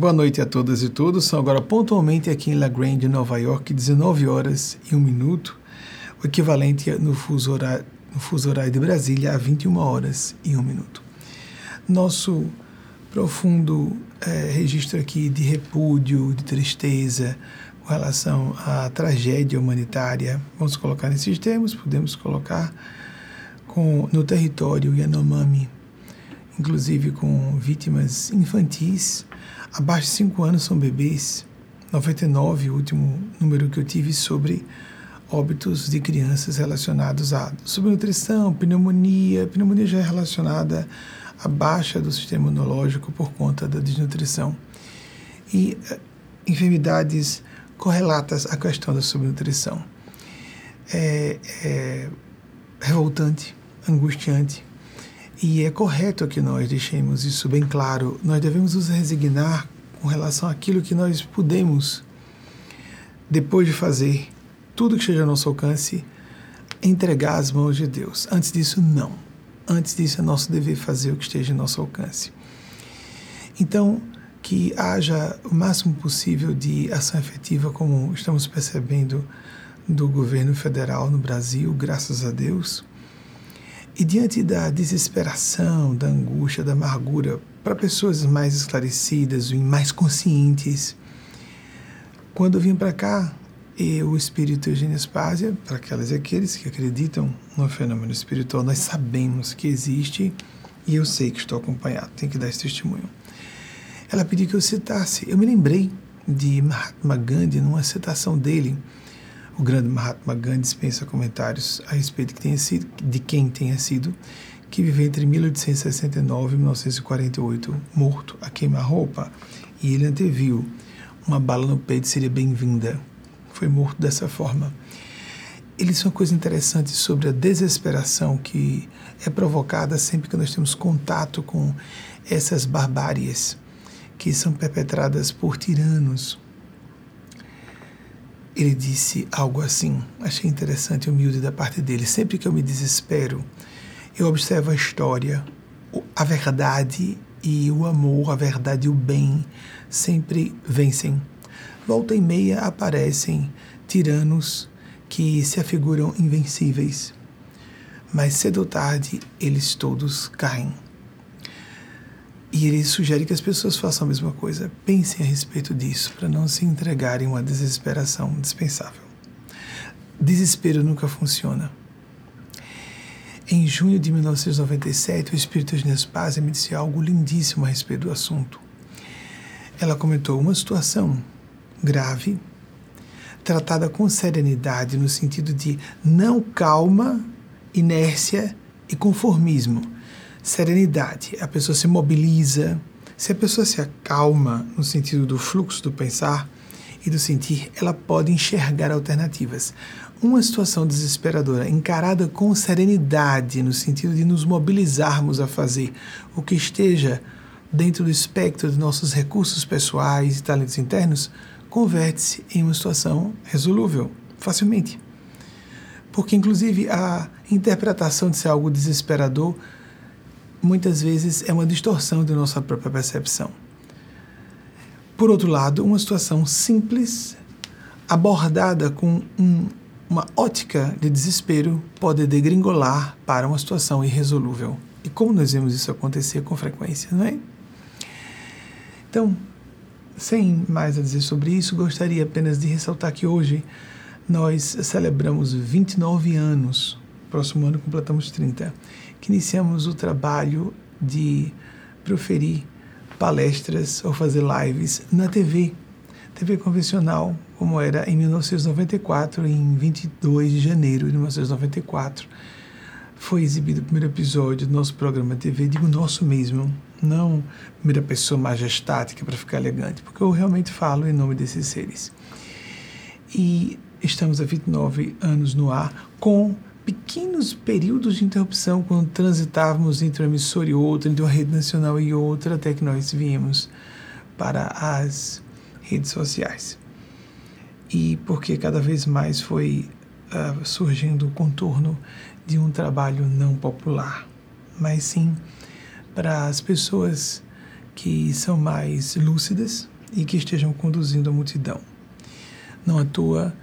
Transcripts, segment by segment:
Boa noite a todas e todos. São agora pontualmente aqui em La Grande, Nova York, 19 horas e 1 minuto, o equivalente no fuso horário, no fuso horário de Brasília a 21 horas e 1 minuto. Nosso profundo é, registro aqui de repúdio, de tristeza com relação à tragédia humanitária, vamos colocar nesses termos, podemos colocar com, no território Yanomami, inclusive com vítimas infantis Abaixo de 5 anos são bebês. 99, o último número que eu tive sobre óbitos de crianças relacionados a subnutrição, pneumonia. Pneumonia já é relacionada à baixa do sistema imunológico por conta da desnutrição. E uh, enfermidades correlatas à questão da subnutrição. É, é revoltante, angustiante, e é correto que nós deixemos isso bem claro. Nós devemos nos resignar com relação àquilo que nós podemos, depois de fazer tudo que esteja ao nosso alcance, entregar às mãos de Deus. Antes disso, não. Antes disso, é nosso dever fazer o que esteja em nosso alcance. Então, que haja o máximo possível de ação efetiva, como estamos percebendo do governo federal no Brasil, graças a Deus e diante da desesperação, da angústia, da amargura, para pessoas mais esclarecidas e mais conscientes, quando eu vim para cá, e o espírito Eugênio Spásia, para aquelas e aqueles que acreditam no fenômeno espiritual, nós sabemos que existe e eu sei que estou acompanhado, tenho que dar esse testemunho. Ela pediu que eu citasse, eu me lembrei de Mahatma Gandhi numa citação dele o grande Mahatma Gandhi dispensa comentários a respeito que tenha sido, de quem tenha sido, que viveu entre 1869 e 1948, morto a queima-roupa, e ele anteviu uma bala no peito seria bem-vinda. Foi morto dessa forma. Ele disse uma coisa interessante sobre a desesperação que é provocada sempre que nós temos contato com essas barbáries que são perpetradas por tiranos, ele disse algo assim, achei interessante e humilde da parte dele. Sempre que eu me desespero, eu observo a história, a verdade e o amor, a verdade e o bem sempre vencem. Volta e meia aparecem tiranos que se afiguram invencíveis, mas cedo ou tarde eles todos caem. E ele sugere que as pessoas façam a mesma coisa. Pensem a respeito disso, para não se entregarem a uma desesperação dispensável. Desespero nunca funciona. Em junho de 1997, o espírito de Nespásia me disse algo lindíssimo a respeito do assunto. Ela comentou uma situação grave, tratada com serenidade, no sentido de não calma, inércia e conformismo serenidade. A pessoa se mobiliza. Se a pessoa se acalma no sentido do fluxo do pensar e do sentir, ela pode enxergar alternativas. Uma situação desesperadora encarada com serenidade, no sentido de nos mobilizarmos a fazer o que esteja dentro do espectro de nossos recursos pessoais e talentos internos, converte-se em uma situação resolúvel facilmente. Porque, inclusive, a interpretação de ser algo desesperador muitas vezes é uma distorção de nossa própria percepção. Por outro lado, uma situação simples, abordada com um, uma ótica de desespero, pode degringolar para uma situação irresolúvel. E como nós vemos isso acontecer com frequência, não é? Então, sem mais a dizer sobre isso, gostaria apenas de ressaltar que hoje nós celebramos 29 anos, próximo ano completamos 30, que iniciamos o trabalho de proferir palestras ou fazer lives na TV, TV convencional, como era em 1994, em 22 de janeiro de 1994. Foi exibido o primeiro episódio do nosso programa TV, digo nosso mesmo, não primeira pessoa majestática para ficar elegante, porque eu realmente falo em nome desses seres. E estamos há 29 anos no ar com pequenos períodos de interrupção quando transitávamos entre uma emissora e outra, entre uma rede nacional e outra, até que nós viemos para as redes sociais. E porque cada vez mais foi uh, surgindo o contorno de um trabalho não popular, mas sim para as pessoas que são mais lúcidas e que estejam conduzindo a multidão. Não à toa,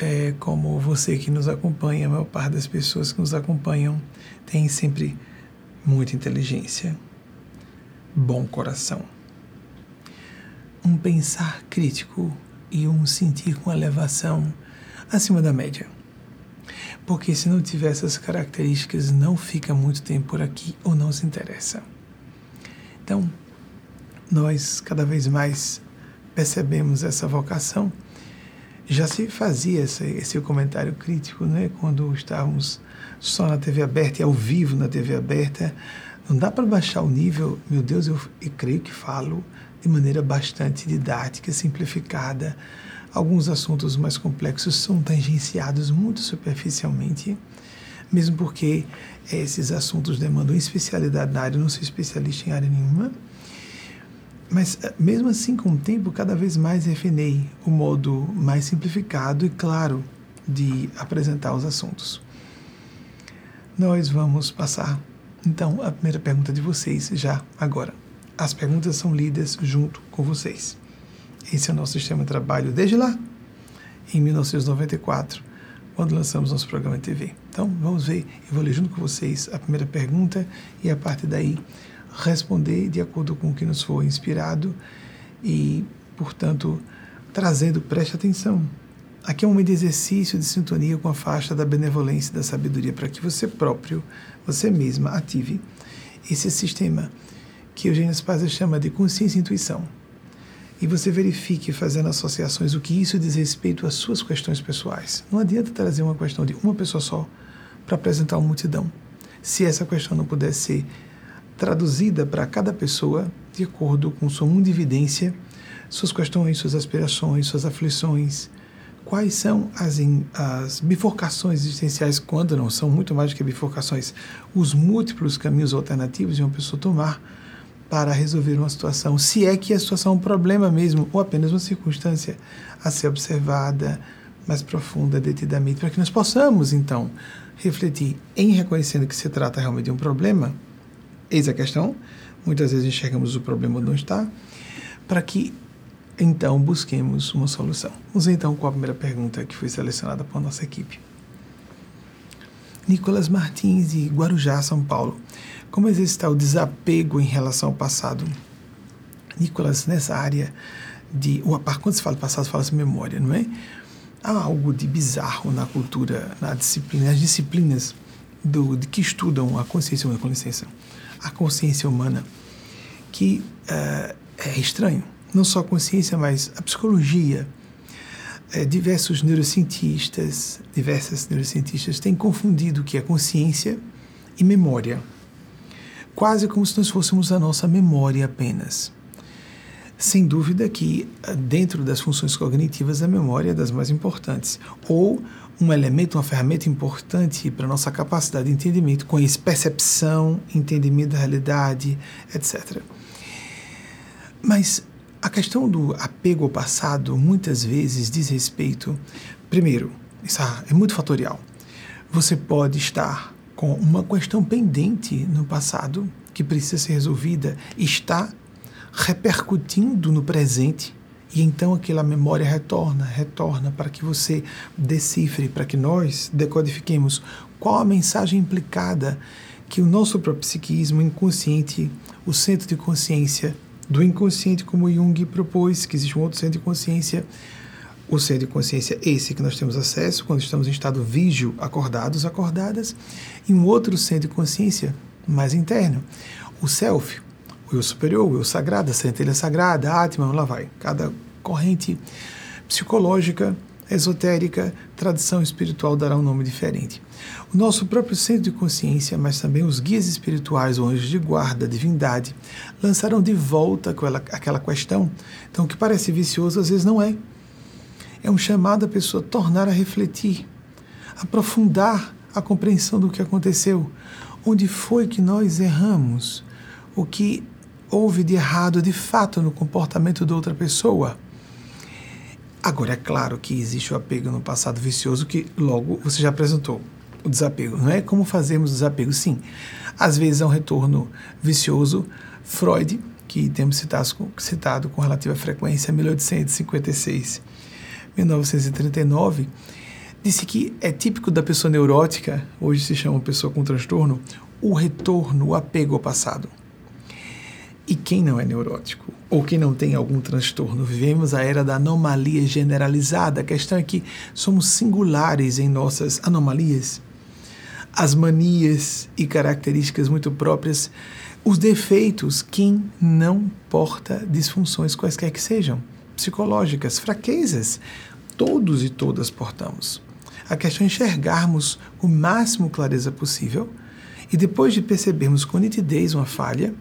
é, como você que nos acompanha, a maior parte das pessoas que nos acompanham tem sempre muita inteligência, bom coração, um pensar crítico e um sentir com elevação acima da média. Porque se não tiver essas características, não fica muito tempo por aqui ou não se interessa. Então, nós cada vez mais percebemos essa vocação. Já se fazia esse, esse comentário crítico, né, quando estávamos só na TV aberta e ao vivo na TV aberta. Não dá para baixar o nível, meu Deus, eu, eu creio que falo de maneira bastante didática, simplificada. Alguns assuntos mais complexos são tangenciados muito superficialmente, mesmo porque esses assuntos demandam especialidade na área, eu não sou especialista em área nenhuma. Mas, eh, mesmo assim, com o tempo, cada vez mais refinei o modo mais simplificado e claro de apresentar os assuntos. Nós vamos passar, então, a primeira pergunta de vocês já agora. As perguntas são lidas junto com vocês. Esse é o nosso sistema de trabalho desde lá, em 1994, quando lançamos nosso programa de TV. Então, vamos ver, eu vou ler junto com vocês a primeira pergunta e a partir daí responder de acordo com o que nos for inspirado e, portanto, trazendo, preste atenção. Aqui é um momento de exercício de sintonia com a faixa da benevolência e da sabedoria, para que você próprio, você mesma, ative esse sistema que Eugênio Spazia chama de consciência e intuição. E você verifique, fazendo associações, o que isso diz respeito às suas questões pessoais. Não adianta trazer uma questão de uma pessoa só para apresentar uma multidão. Se essa questão não puder ser traduzida para cada pessoa de acordo com sua mundividência, suas questões, suas aspirações, suas aflições, quais são as, as bifurcações existenciais, quando não são muito mais do que bifurcações, os múltiplos caminhos alternativos de uma pessoa tomar para resolver uma situação, se é que a situação é um problema mesmo, ou apenas uma circunstância a ser observada mais profunda, detidamente, para que nós possamos, então, refletir em reconhecendo que se trata realmente de um problema, Eis a questão. Muitas vezes enxergamos o problema onde não está, para que então busquemos uma solução. Vamos então com a primeira pergunta que foi selecionada por nossa equipe. Nicolas Martins, de Guarujá, São Paulo. Como exercitar o desapego em relação ao passado? Nicolas, nessa área de. Quando se fala passado, fala-se memória, não é? Há algo de bizarro na cultura, na disciplina, nas disciplinas do, de que estudam a consciência humana, com licença, a consciência humana, que uh, é estranho. Não só a consciência, mas a psicologia. Uh, diversos neurocientistas, diversas neurocientistas têm confundido o que é consciência e memória. Quase como se nós fôssemos a nossa memória apenas. Sem dúvida que, eh, dentro das funções cognitivas, a memória é das mais importantes. Ou um elemento, uma ferramenta importante para a nossa capacidade de entendimento, com percepção, entendimento da realidade, etc. Mas a questão do apego ao passado muitas vezes diz respeito, primeiro, isso é muito fatorial. Você pode estar com uma questão pendente no passado que precisa ser resolvida, está repercutindo no presente e então aquela memória retorna, retorna para que você decifre, para que nós decodifiquemos qual a mensagem implicada que o nosso próprio psiquismo inconsciente, o centro de consciência do inconsciente, como Jung propôs, que existe um outro centro de consciência, o centro de consciência esse que nós temos acesso quando estamos em estado vígio, acordados, acordadas, e um outro centro de consciência mais interno, o self, o eu superior, o eu sagrado, a centelha sagrada, a Atman, lá vai. Cada corrente psicológica, esotérica, tradição espiritual dará um nome diferente. O nosso próprio centro de consciência, mas também os guias espirituais, os anjos de guarda, a divindade, lançaram de volta aquela, aquela questão. Então, o que parece vicioso, às vezes não é. É um chamado a pessoa tornar a refletir, aprofundar a compreensão do que aconteceu, onde foi que nós erramos, o que houve de errado de fato no comportamento de outra pessoa. Agora, é claro que existe o apego no passado vicioso que logo você já apresentou o desapego. Não é como fazemos desapego, sim. Às vezes é um retorno vicioso. Freud, que temos citado, citado com relativa frequência, 1856, 1939, disse que é típico da pessoa neurótica, hoje se chama pessoa com transtorno, o retorno, o apego ao passado. E quem não é neurótico? Ou quem não tem algum transtorno? Vivemos a era da anomalia generalizada. A questão é que somos singulares em nossas anomalias. As manias e características muito próprias, os defeitos, quem não porta disfunções quaisquer que sejam, psicológicas, fraquezas, todos e todas portamos. A questão é enxergarmos o máximo clareza possível e depois de percebermos com nitidez uma falha,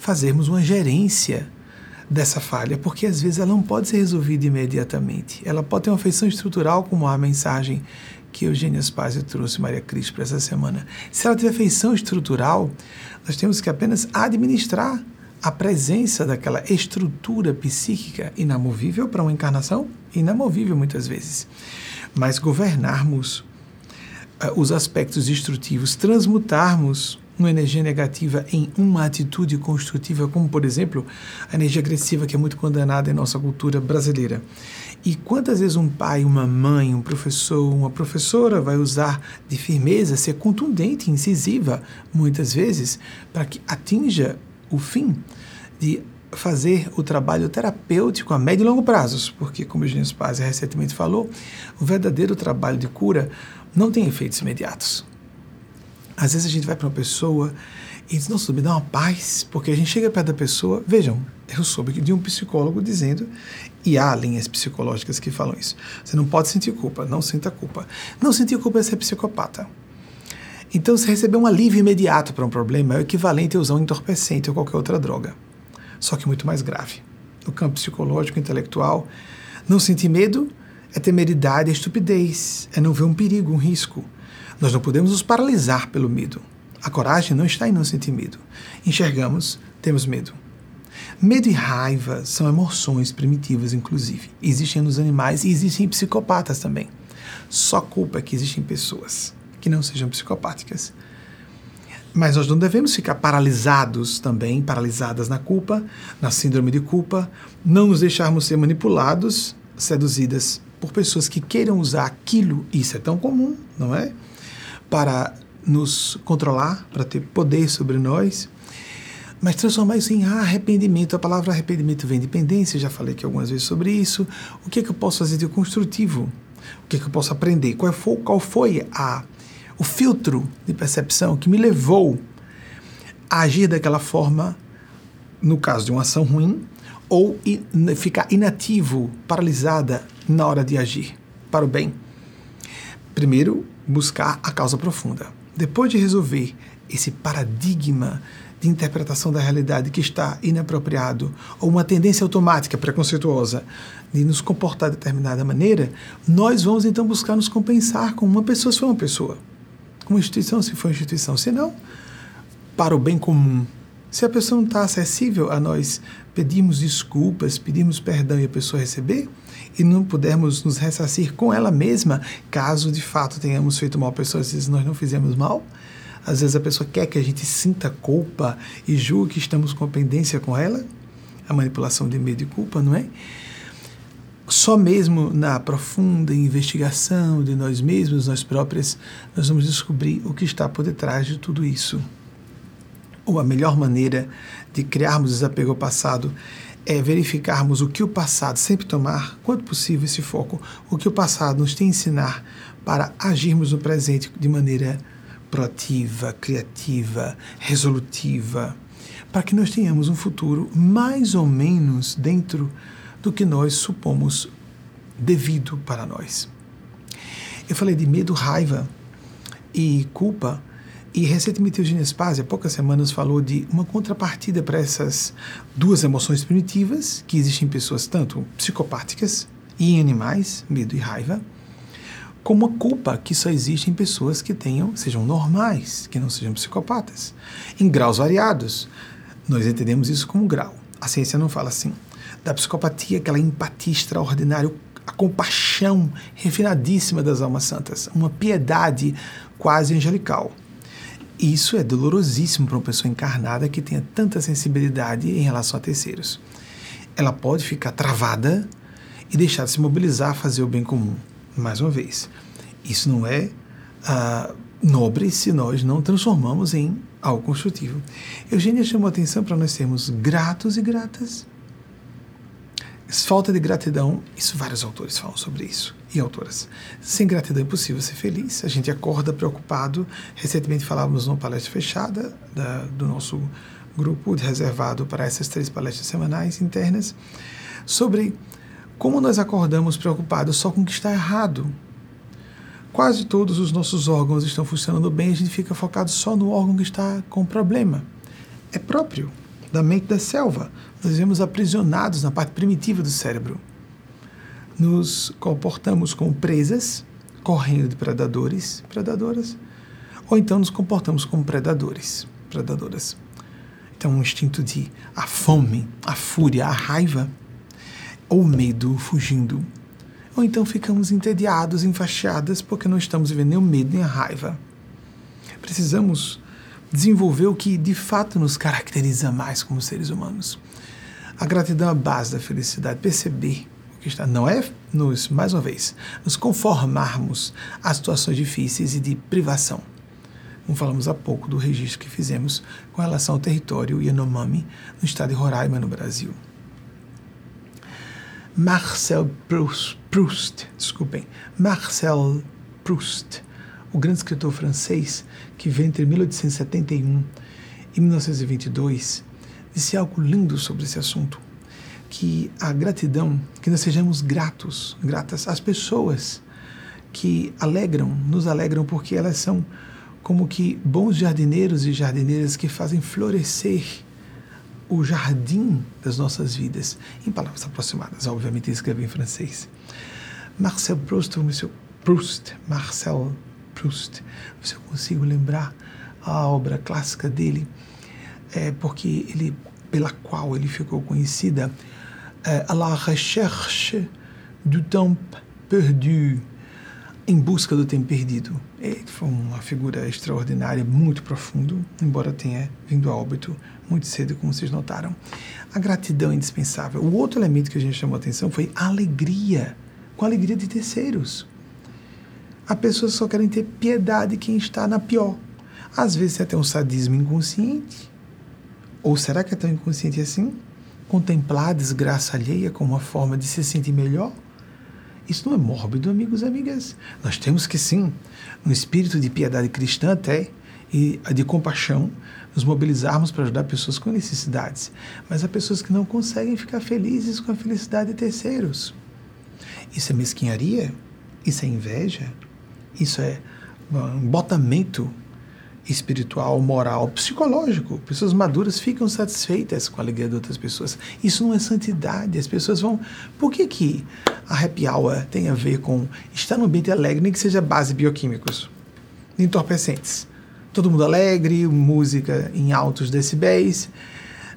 fazermos uma gerência dessa falha, porque às vezes ela não pode ser resolvida imediatamente. Ela pode ter uma feição estrutural, como a mensagem que Eugênia Spazio trouxe Maria Cristo para essa semana. Se ela tiver feição estrutural, nós temos que apenas administrar a presença daquela estrutura psíquica inamovível para uma encarnação, inamovível muitas vezes, mas governarmos uh, os aspectos destrutivos, transmutarmos uma energia negativa em uma atitude construtiva, como por exemplo a energia agressiva que é muito condenada em nossa cultura brasileira. E quantas vezes um pai, uma mãe, um professor, uma professora vai usar de firmeza, ser contundente, incisiva, muitas vezes, para que atinja o fim de fazer o trabalho terapêutico a médio e longo prazos, porque, como o Eugênio Spaz recentemente falou, o verdadeiro trabalho de cura não tem efeitos imediatos. Às vezes a gente vai para uma pessoa e diz, nossa, me dá uma paz, porque a gente chega perto da pessoa, vejam, eu soube de um psicólogo dizendo, e há linhas psicológicas que falam isso, você não pode sentir culpa, não sinta culpa. Não sentir culpa é ser psicopata. Então, se receber um alívio imediato para um problema é o equivalente a usar um entorpecente ou qualquer outra droga, só que muito mais grave. No campo psicológico, intelectual, não sentir medo é temeridade, é estupidez, é não ver um perigo, um risco. Nós não podemos nos paralisar pelo medo. A coragem não está em não sentir medo. Enxergamos, temos medo. Medo e raiva são emoções primitivas, inclusive. Existem nos animais e existem em psicopatas também. Só culpa é que existem pessoas que não sejam psicopáticas. Mas nós não devemos ficar paralisados também, paralisadas na culpa, na síndrome de culpa, não nos deixarmos ser manipulados, seduzidas por pessoas que queiram usar aquilo, isso é tão comum, não é? Para nos controlar, para ter poder sobre nós, mas transformar isso em arrependimento. A palavra arrependimento vem de dependência, já falei aqui algumas vezes sobre isso. O que é que eu posso fazer de construtivo? O que é que eu posso aprender? Qual foi, qual foi a, o filtro de percepção que me levou a agir daquela forma, no caso de uma ação ruim, ou in, ficar inativo, paralisada na hora de agir para o bem? Primeiro, buscar a causa profunda. Depois de resolver esse paradigma de interpretação da realidade que está inapropriado, ou uma tendência automática preconceituosa de nos comportar de determinada maneira, nós vamos então buscar nos compensar com uma pessoa se for uma pessoa, com uma instituição se for uma instituição, se não, para o bem comum. Se a pessoa não está acessível a nós pedirmos desculpas, pedirmos perdão e a pessoa receber, e não pudermos nos ressarcir com ela mesma, caso de fato tenhamos feito mal à pessoa, às vezes nós não fizemos mal. Às vezes a pessoa quer que a gente sinta culpa e julgue que estamos com pendência com ela. A manipulação de medo e culpa, não é? Só mesmo na profunda investigação de nós mesmos, nós próprias, nós vamos descobrir o que está por detrás de tudo isso. Ou a melhor maneira de criarmos desapego ao passado é verificarmos o que o passado, sempre tomar, quanto possível, esse foco, o que o passado nos tem a ensinar para agirmos no presente de maneira proativa, criativa, resolutiva, para que nós tenhamos um futuro mais ou menos dentro do que nós supomos devido para nós. Eu falei de medo, raiva e culpa e recentemente o Spazio, há poucas semanas, falou de uma contrapartida para essas duas emoções primitivas, que existem em pessoas tanto psicopáticas e em animais, medo e raiva, como a culpa que só existe em pessoas que tenham, sejam normais, que não sejam psicopatas, em graus variados. Nós entendemos isso como grau. A ciência não fala assim. Da psicopatia, aquela empatia extraordinária, a compaixão refinadíssima das almas santas, uma piedade quase angelical Isso é dolorosíssimo para uma pessoa encarnada que tenha tanta sensibilidade em relação a terceiros. Ela pode ficar travada e deixar de se mobilizar a fazer o bem comum. Mais uma vez, isso não é ah, nobre se nós não transformamos em algo construtivo. Eugênia chamou a atenção para nós sermos gratos e gratas. Falta de gratidão, isso vários autores falam sobre isso e autoras. Sem gratidão é impossível ser feliz. A gente acorda preocupado. Recentemente falávamos numa palestra fechada da, do nosso grupo reservado para essas três palestras semanais internas sobre como nós acordamos preocupados só com o que está errado. Quase todos os nossos órgãos estão funcionando bem, a gente fica focado só no órgão que está com problema. É próprio da mente da selva. Nós vivemos aprisionados na parte primitiva do cérebro nos comportamos como presas, correndo de predadores, predadoras, ou então nos comportamos como predadores, predadoras. Então, um instinto de a fome, a fúria, a raiva, ou medo fugindo. Ou então ficamos entediados, enfaixadas, porque não estamos vivendo nem o medo nem a raiva. Precisamos desenvolver o que de fato nos caracteriza mais como seres humanos. A gratidão é a base da felicidade, perceber está, não é nos, mais uma vez, nos conformarmos a situações difíceis e de privação. Como falamos há pouco do registro que fizemos com relação ao território Yanomami no estado de Roraima, no Brasil. Marcel Proust, Proust, desculpem, Marcel Proust, o grande escritor francês que veio entre 1871 e 1922, disse algo lindo sobre esse assunto que a gratidão, que nós sejamos gratos, gratas às pessoas que alegram, nos alegram porque elas são como que bons jardineiros e jardineiras que fazem florescer o jardim das nossas vidas. Em palavras aproximadas, obviamente escrevi em francês. Marcel Proust, Monsieur Proust, Marcel Proust, se eu consigo lembrar a obra clássica dele, é porque ele, pela qual ele ficou conhecida, à la recherche du temps perdu, em busca do tempo perdido. Ele foi uma figura extraordinária, muito profundo, embora tenha vindo a óbito muito cedo, como vocês notaram. A gratidão é indispensável. O outro elemento que a gente chamou atenção foi a alegria, com a alegria de terceiros. As pessoas só querem ter piedade de quem está na pior. Às vezes é até um sadismo inconsciente. Ou será que é tão inconsciente assim? Contemplar a desgraça alheia como uma forma de se sentir melhor? Isso não é mórbido, amigos e amigas. Nós temos que sim, no espírito de piedade cristã até, e de compaixão, nos mobilizarmos para ajudar pessoas com necessidades. Mas há pessoas que não conseguem ficar felizes com a felicidade de terceiros. Isso é mesquinharia? Isso é inveja? Isso é um botamento espiritual, moral, psicológico. Pessoas maduras ficam satisfeitas com a alegria de outras pessoas. Isso não é santidade. As pessoas vão. Por que, que a happy hour tem a ver com estar no ambiente alegre, nem que seja base bioquímicos, entorpecentes? Todo mundo alegre, música em altos decibéis.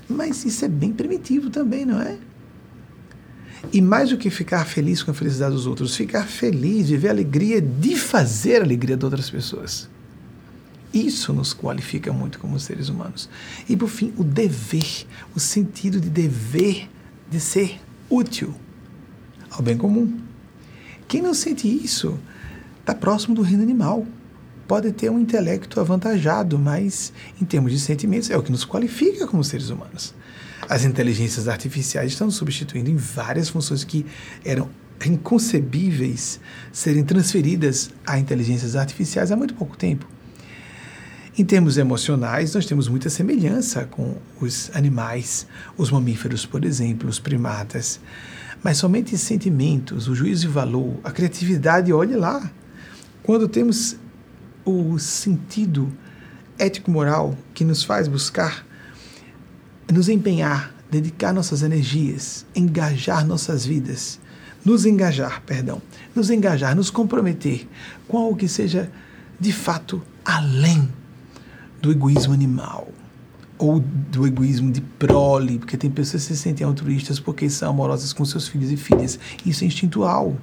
Mas isso é bem primitivo também, não é? E mais do que ficar feliz com a felicidade dos outros, ficar feliz, viver a alegria de fazer a alegria de outras pessoas. Isso nos qualifica muito como seres humanos. E por fim, o dever, o sentido de dever de ser útil ao bem comum. Quem não sente isso está próximo do reino animal. Pode ter um intelecto avantajado, mas em termos de sentimentos é o que nos qualifica como seres humanos. As inteligências artificiais estão substituindo em várias funções que eram inconcebíveis serem transferidas a inteligências artificiais há muito pouco tempo. Em termos emocionais, nós temos muita semelhança com os animais, os mamíferos, por exemplo, os primatas. Mas somente sentimentos, o juízo de valor, a criatividade, olhe lá. Quando temos o sentido ético-moral que nos faz buscar nos empenhar, dedicar nossas energias, engajar nossas vidas, nos engajar, perdão, nos engajar, nos comprometer com algo que seja de fato além do egoísmo animal ou do egoísmo de prole, porque tem pessoas que se sentem altruístas porque são amorosas com seus filhos e filhas. Isso é instintual.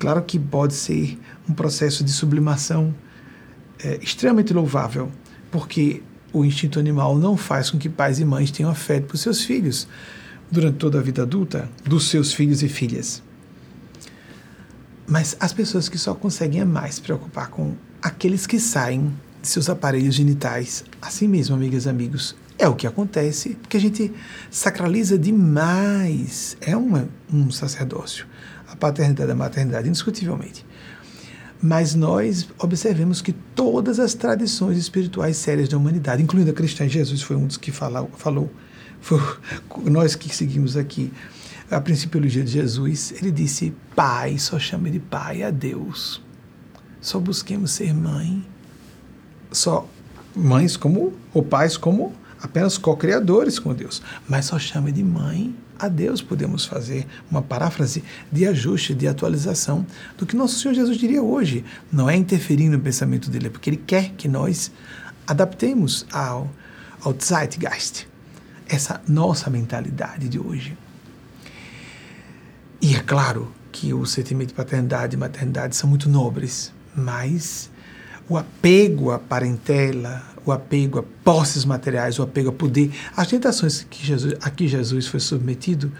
Claro que pode ser um processo de sublimação é, extremamente louvável, porque o instinto animal não faz com que pais e mães tenham afeto por seus filhos durante toda a vida adulta, dos seus filhos e filhas. Mas as pessoas que só conseguem amar se preocupar com aqueles que saem de seus aparelhos genitais, assim mesmo, amigas e amigos, é o que acontece, porque a gente sacraliza demais. É uma, um sacerdócio. A paternidade e a maternidade, indiscutivelmente. Mas nós observemos que todas as tradições espirituais sérias da humanidade, incluindo a cristã, Jesus foi um dos que falou, falou foi nós que seguimos aqui a principiologia de Jesus, ele disse: Pai, só chame de Pai a Deus. Só busquemos ser mãe. Só mães como, ou pais como apenas co-criadores com Deus, mas só chame de mãe a Deus. Podemos fazer uma paráfrase de ajuste, de atualização do que nosso Senhor Jesus diria hoje. Não é interferir no pensamento dele, é porque ele quer que nós adaptemos ao, ao Zeitgeist, essa nossa mentalidade de hoje. E é claro que o sentimento de paternidade e maternidade são muito nobres, mas o apego à parentela, o apego a posses materiais, o apego a poder, as tentações que Jesus, a que Jesus foi submetido,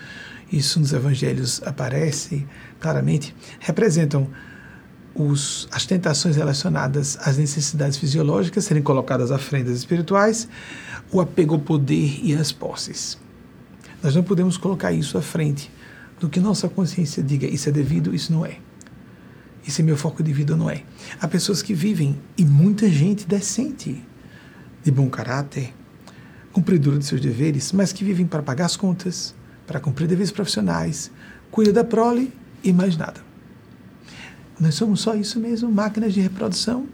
isso nos evangelhos aparece claramente, representam os, as tentações relacionadas às necessidades fisiológicas serem colocadas à frente das espirituais, o apego ao poder e às posses. Nós não podemos colocar isso à frente do que nossa consciência diga, isso é devido, isso não é. Esse é meu foco de vida, não é. Há pessoas que vivem, e muita gente decente, de bom caráter, cumpridora de seus deveres, mas que vivem para pagar as contas, para cumprir deveres profissionais, cuida da prole e mais nada. Nós somos só isso mesmo, máquinas de reprodução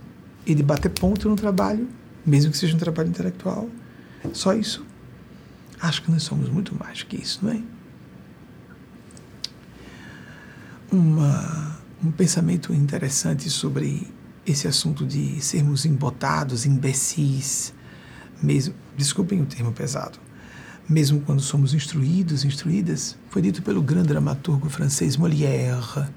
e de bater ponto no trabalho, mesmo que seja um trabalho intelectual. Só isso. Acho que nós somos muito mais que isso, não é? Uma, um pensamento interessante sobre esse assunto de sermos embotados, imbecis, mesmo, desculpem o termo pesado, mesmo quando somos instruídos, instruídas, foi dito pelo grande dramaturgo francês Molière.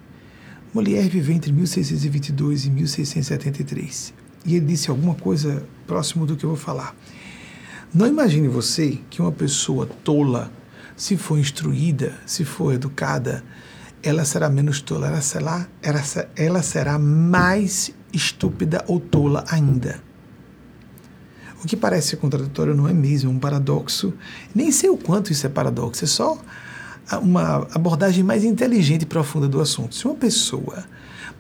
Molière viveu entre 1622 e 1673. E ele disse alguma coisa próximo do que eu vou falar. Não imagine você que uma pessoa tola, se for instruída, se for educada, ela será menos tola, ela será, ela será mais estúpida ou tola ainda. O que parece contraditório não é mesmo, é um paradoxo. Nem sei o quanto isso é paradoxo, é só uma abordagem mais inteligente e profunda do assunto. Se uma pessoa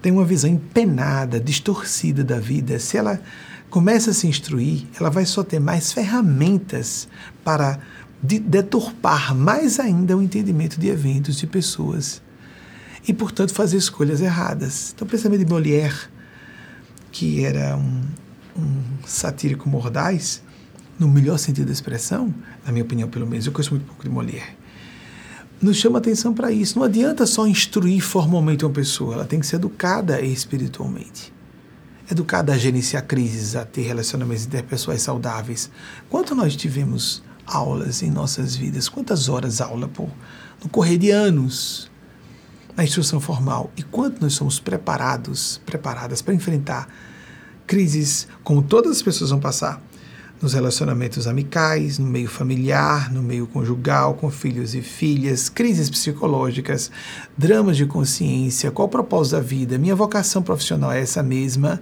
tem uma visão empenada, distorcida da vida, se ela começa a se instruir, ela vai só ter mais ferramentas para deturpar mais ainda o entendimento de eventos, de pessoas e, portanto, fazer escolhas erradas. Então, o pensamento de Molière, que era um um satírico mordaz, no melhor sentido da expressão, na minha opinião, pelo menos, eu conheço muito pouco de Molière, nos chama atenção para isso. Não adianta só instruir formalmente uma pessoa, ela tem que ser educada espiritualmente. Educada a gerenciar crises, a ter relacionamentos interpessoais saudáveis. Quanto nós tivemos aulas em nossas vidas? Quantas horas aula por, no correr de anos na instrução formal? E quanto nós somos preparados, preparadas para enfrentar crises, como todas as pessoas vão passar, nos relacionamentos amicais, no meio familiar, no meio conjugal, com filhos e filhas, crises psicológicas, dramas de consciência, qual o propósito da vida? Minha vocação profissional é essa mesma?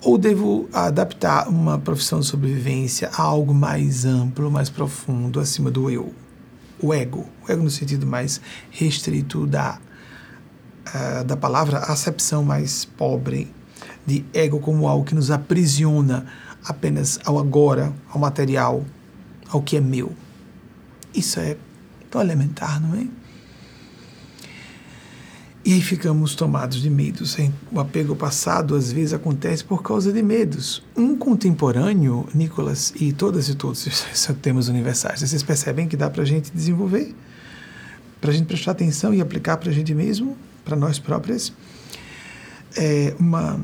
Ou devo adaptar uma profissão de sobrevivência a algo mais amplo, mais profundo, acima do eu? O ego. O ego no sentido mais restrito da, uh, da palavra, a acepção mais pobre de ego como algo que nos aprisiona apenas ao agora, ao material, ao que é meu. Isso é tão elementar, não é? E aí ficamos tomados de medos. O apego passado às vezes acontece por causa de medos. Um contemporâneo, Nicolas, e todas e todos são temas universais. Vocês percebem que dá para a gente desenvolver, para a gente prestar atenção e aplicar para a gente mesmo, para nós próprias, é uma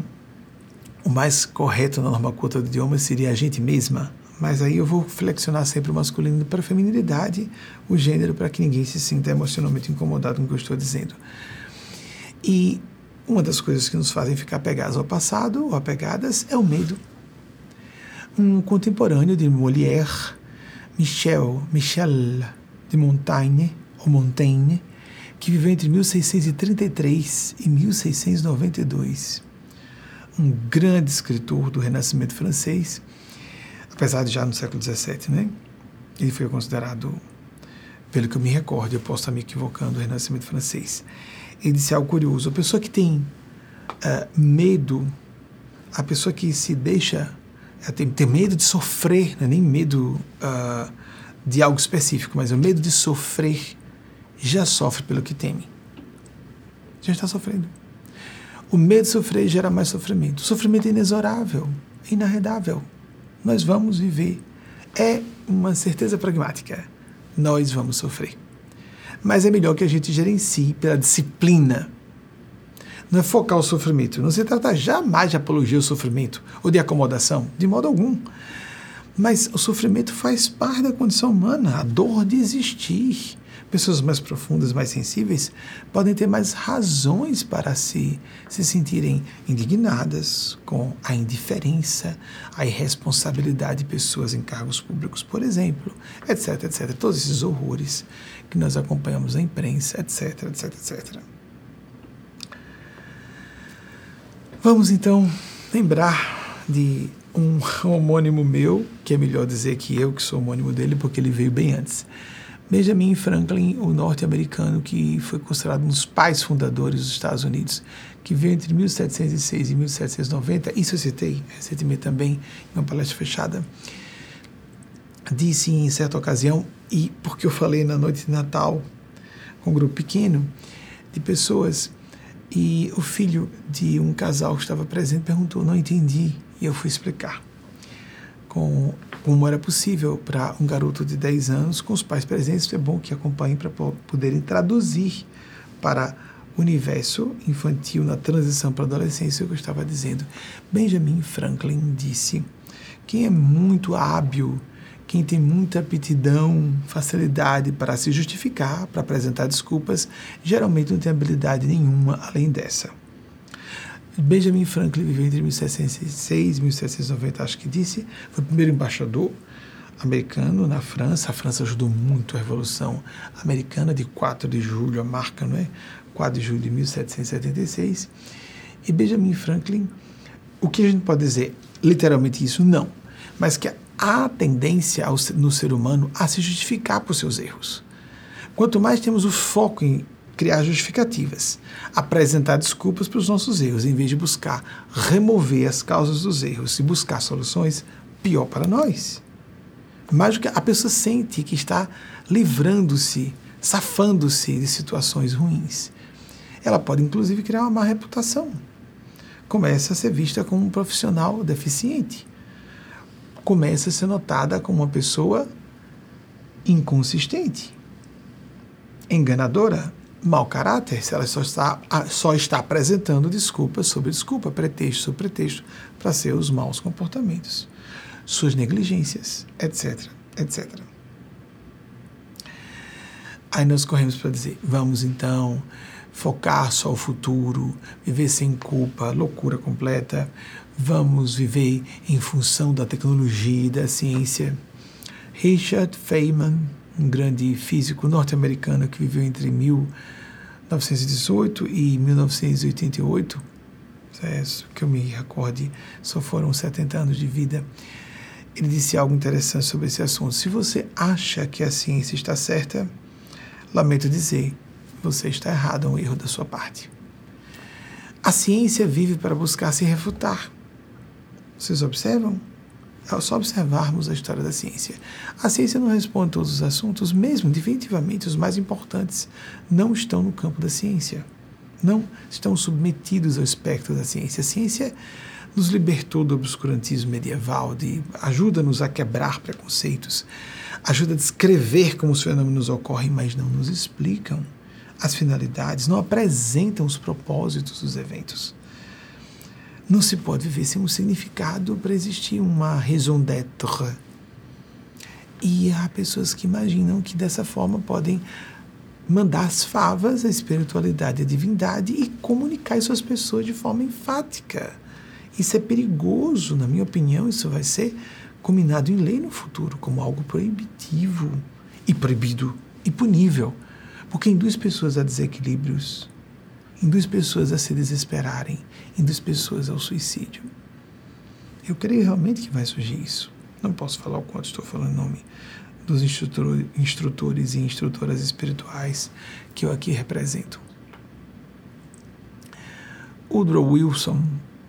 o mais correto na norma culta do idioma seria a gente mesma, mas aí eu vou flexionar sempre o masculino para a feminilidade, o gênero, para que ninguém se sinta emocionalmente incomodado com o que eu estou dizendo. E uma das coisas que nos fazem ficar apegados ao passado ou apegadas é o medo. um contemporâneo de Molière, Michel, Michel de Montaigne, ou Montaigne, que viveu entre 1633 e 1692. Um grande escritor do Renascimento francês, apesar de já no século XVII, né? Ele foi considerado, pelo que eu me recordo, eu posso estar me equivocando, o Renascimento francês. Ele disse algo curioso: a pessoa que tem uh, medo, a pessoa que se deixa, uh, tem, tem medo de sofrer, não é nem medo uh, de algo específico, mas o medo de sofrer, já sofre pelo que teme. Já está sofrendo. O medo de sofrer gera mais sofrimento. O sofrimento é inexorável, é inarredável. Nós vamos viver. É uma certeza pragmática. Nós vamos sofrer. Mas é melhor que a gente gerencie pela disciplina. Não é focar o sofrimento. Não se trata jamais de apologia ao sofrimento ou de acomodação, de modo algum. Mas o sofrimento faz parte da condição humana, a dor de existir. Pessoas mais profundas, mais sensíveis, podem ter mais razões para se, se sentirem indignadas com a indiferença, a irresponsabilidade de pessoas em cargos públicos, por exemplo, etc, etc. Todos esses horrores que nós acompanhamos na imprensa, etc, etc, etc. Vamos então lembrar de um homônimo meu, que é melhor dizer que eu que sou homônimo dele, porque ele veio bem antes. Benjamin Franklin, o norte-americano que foi considerado um dos pais fundadores dos Estados Unidos, que veio entre 1706 e 1790, isso eu citei recentemente também em uma palestra fechada, disse em certa ocasião, e porque eu falei na noite de Natal com um grupo pequeno de pessoas, e o filho de um casal que estava presente perguntou, não entendi, e eu fui explicar com como era possível para um garoto de 10 anos, com os pais presentes, é bom que acompanhem para poderem traduzir para o universo infantil na transição para a adolescência, o que eu estava dizendo. Benjamin Franklin disse: quem é muito hábil, quem tem muita aptidão, facilidade para se justificar, para apresentar desculpas, geralmente não tem habilidade nenhuma além dessa. Benjamin Franklin viveu entre 1706 e 1790, acho que disse, foi o primeiro embaixador americano na França. A França ajudou muito a Revolução Americana de 4 de julho, a marca, não é? 4 de julho de 1776. E Benjamin Franklin, o que a gente pode dizer? Literalmente isso? Não. Mas que há tendência no ser humano a se justificar por seus erros. Quanto mais temos o foco em criar justificativas, apresentar desculpas para os nossos erros, em vez de buscar remover as causas dos erros e buscar soluções, pior para nós. Mais do que a pessoa sente que está livrando-se, safando-se de situações ruins. Ela pode, inclusive, criar uma má reputação. Começa a ser vista como um profissional deficiente. Começa a ser notada como uma pessoa inconsistente, enganadora, mau caráter se ela só está, só está apresentando desculpa sobre desculpa, pretexto sobre pretexto para seus maus comportamentos, suas negligências, etc, etc. Aí nós corremos para dizer, vamos então focar só o futuro, viver sem culpa, loucura completa, vamos viver em função da tecnologia e da ciência. Richard Feynman, um grande físico norte-americano que viveu entre 1918 e 1988, é que eu me recorde, só foram 70 anos de vida. Ele disse algo interessante sobre esse assunto. Se você acha que a ciência está certa, lamento dizer, você está errado, é um erro da sua parte. A ciência vive para buscar se refutar. Vocês observam? É só observarmos a história da ciência. A ciência não responde todos os assuntos, mesmo definitivamente os mais importantes não estão no campo da ciência. Não estão submetidos ao espectro da ciência. A ciência nos libertou do obscurantismo medieval, ajuda-nos a quebrar preconceitos, ajuda a descrever como os fenômenos ocorrem, mas não nos explicam as finalidades, não apresentam os propósitos dos eventos. Não se pode viver sem um significado para existir uma raison d'être. E há pessoas que imaginam que dessa forma podem mandar as favas, a espiritualidade, a divindade e comunicar isso às pessoas de forma enfática. Isso é perigoso, na minha opinião, isso vai ser combinado em lei no futuro como algo proibitivo e proibido e punível, porque induz pessoas a desequilíbrios, induz pessoas a se desesperarem, induz pessoas ao suicídio. Eu creio realmente que vai surgir isso. Não posso falar o quanto estou falando em nome dos instrutor, instrutores e instrutoras espirituais que eu aqui represento. Woodrow Wilson,